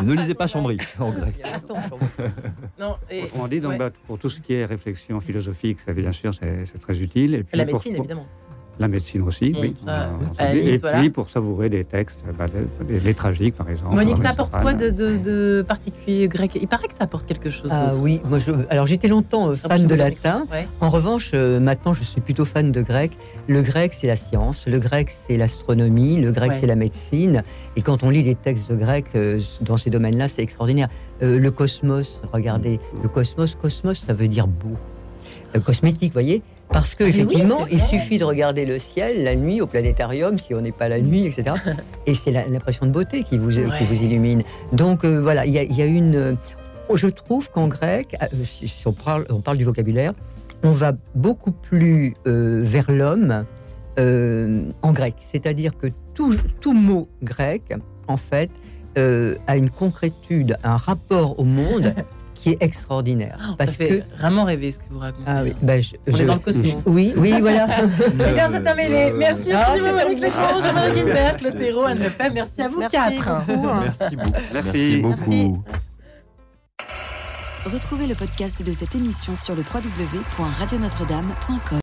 ne lisez pas Chambry en grec. non, et... On dit donc, bah, pour tout ce qui est réflexion philosophique, ça, bien sûr, c'est très utile. Et puis, la médecine, évidemment. La médecine aussi, oui. et puis pour savourer des textes, bah, les, tragiques par exemple. Monique, ça apporte quoi de, particulier grec? Il paraît que ça apporte quelque chose. Ah oui, moi je, alors j'étais longtemps euh, fan de latin. En revanche, euh, maintenant je suis plutôt fan de grec. Le grec c'est la science, le grec c'est l'astronomie, le grec c'est la médecine. Et quand on lit les textes de grec euh, dans ces domaines-là, c'est extraordinaire. le cosmos, regardez, le cosmos, cosmos ça veut dire beau. cosmétique, vous voyez? Parce qu'effectivement, il suffit de regarder le ciel la nuit au planétarium, si on n'est pas la nuit, etc. et c'est l'impression de beauté qui vous, qui vous illumine. Donc euh, voilà, il y, a une. Euh, je trouve qu'en grec, euh, si on parle, on parle, du vocabulaire, on va beaucoup plus vers l'homme en grec. C'est-à-dire que tout, tout, mot grec, en fait, a une concrétude, un rapport au monde qui est extraordinaire. Ah, parce ça fait que vraiment rêver ce que vous racontez. Ah oui, bah, On est dans le cosmos. Oui, oui, voilà. Eh bien, c'est terminé. Merci ah, Monique Létrange, Jean-Marie Guilbert, Le Terreau, Anne Pen. Merci à vous quatre. Merci beaucoup. Merci beaucoup. Retrouvez le podcast de cette émission sur le www.radionotre-dame.com.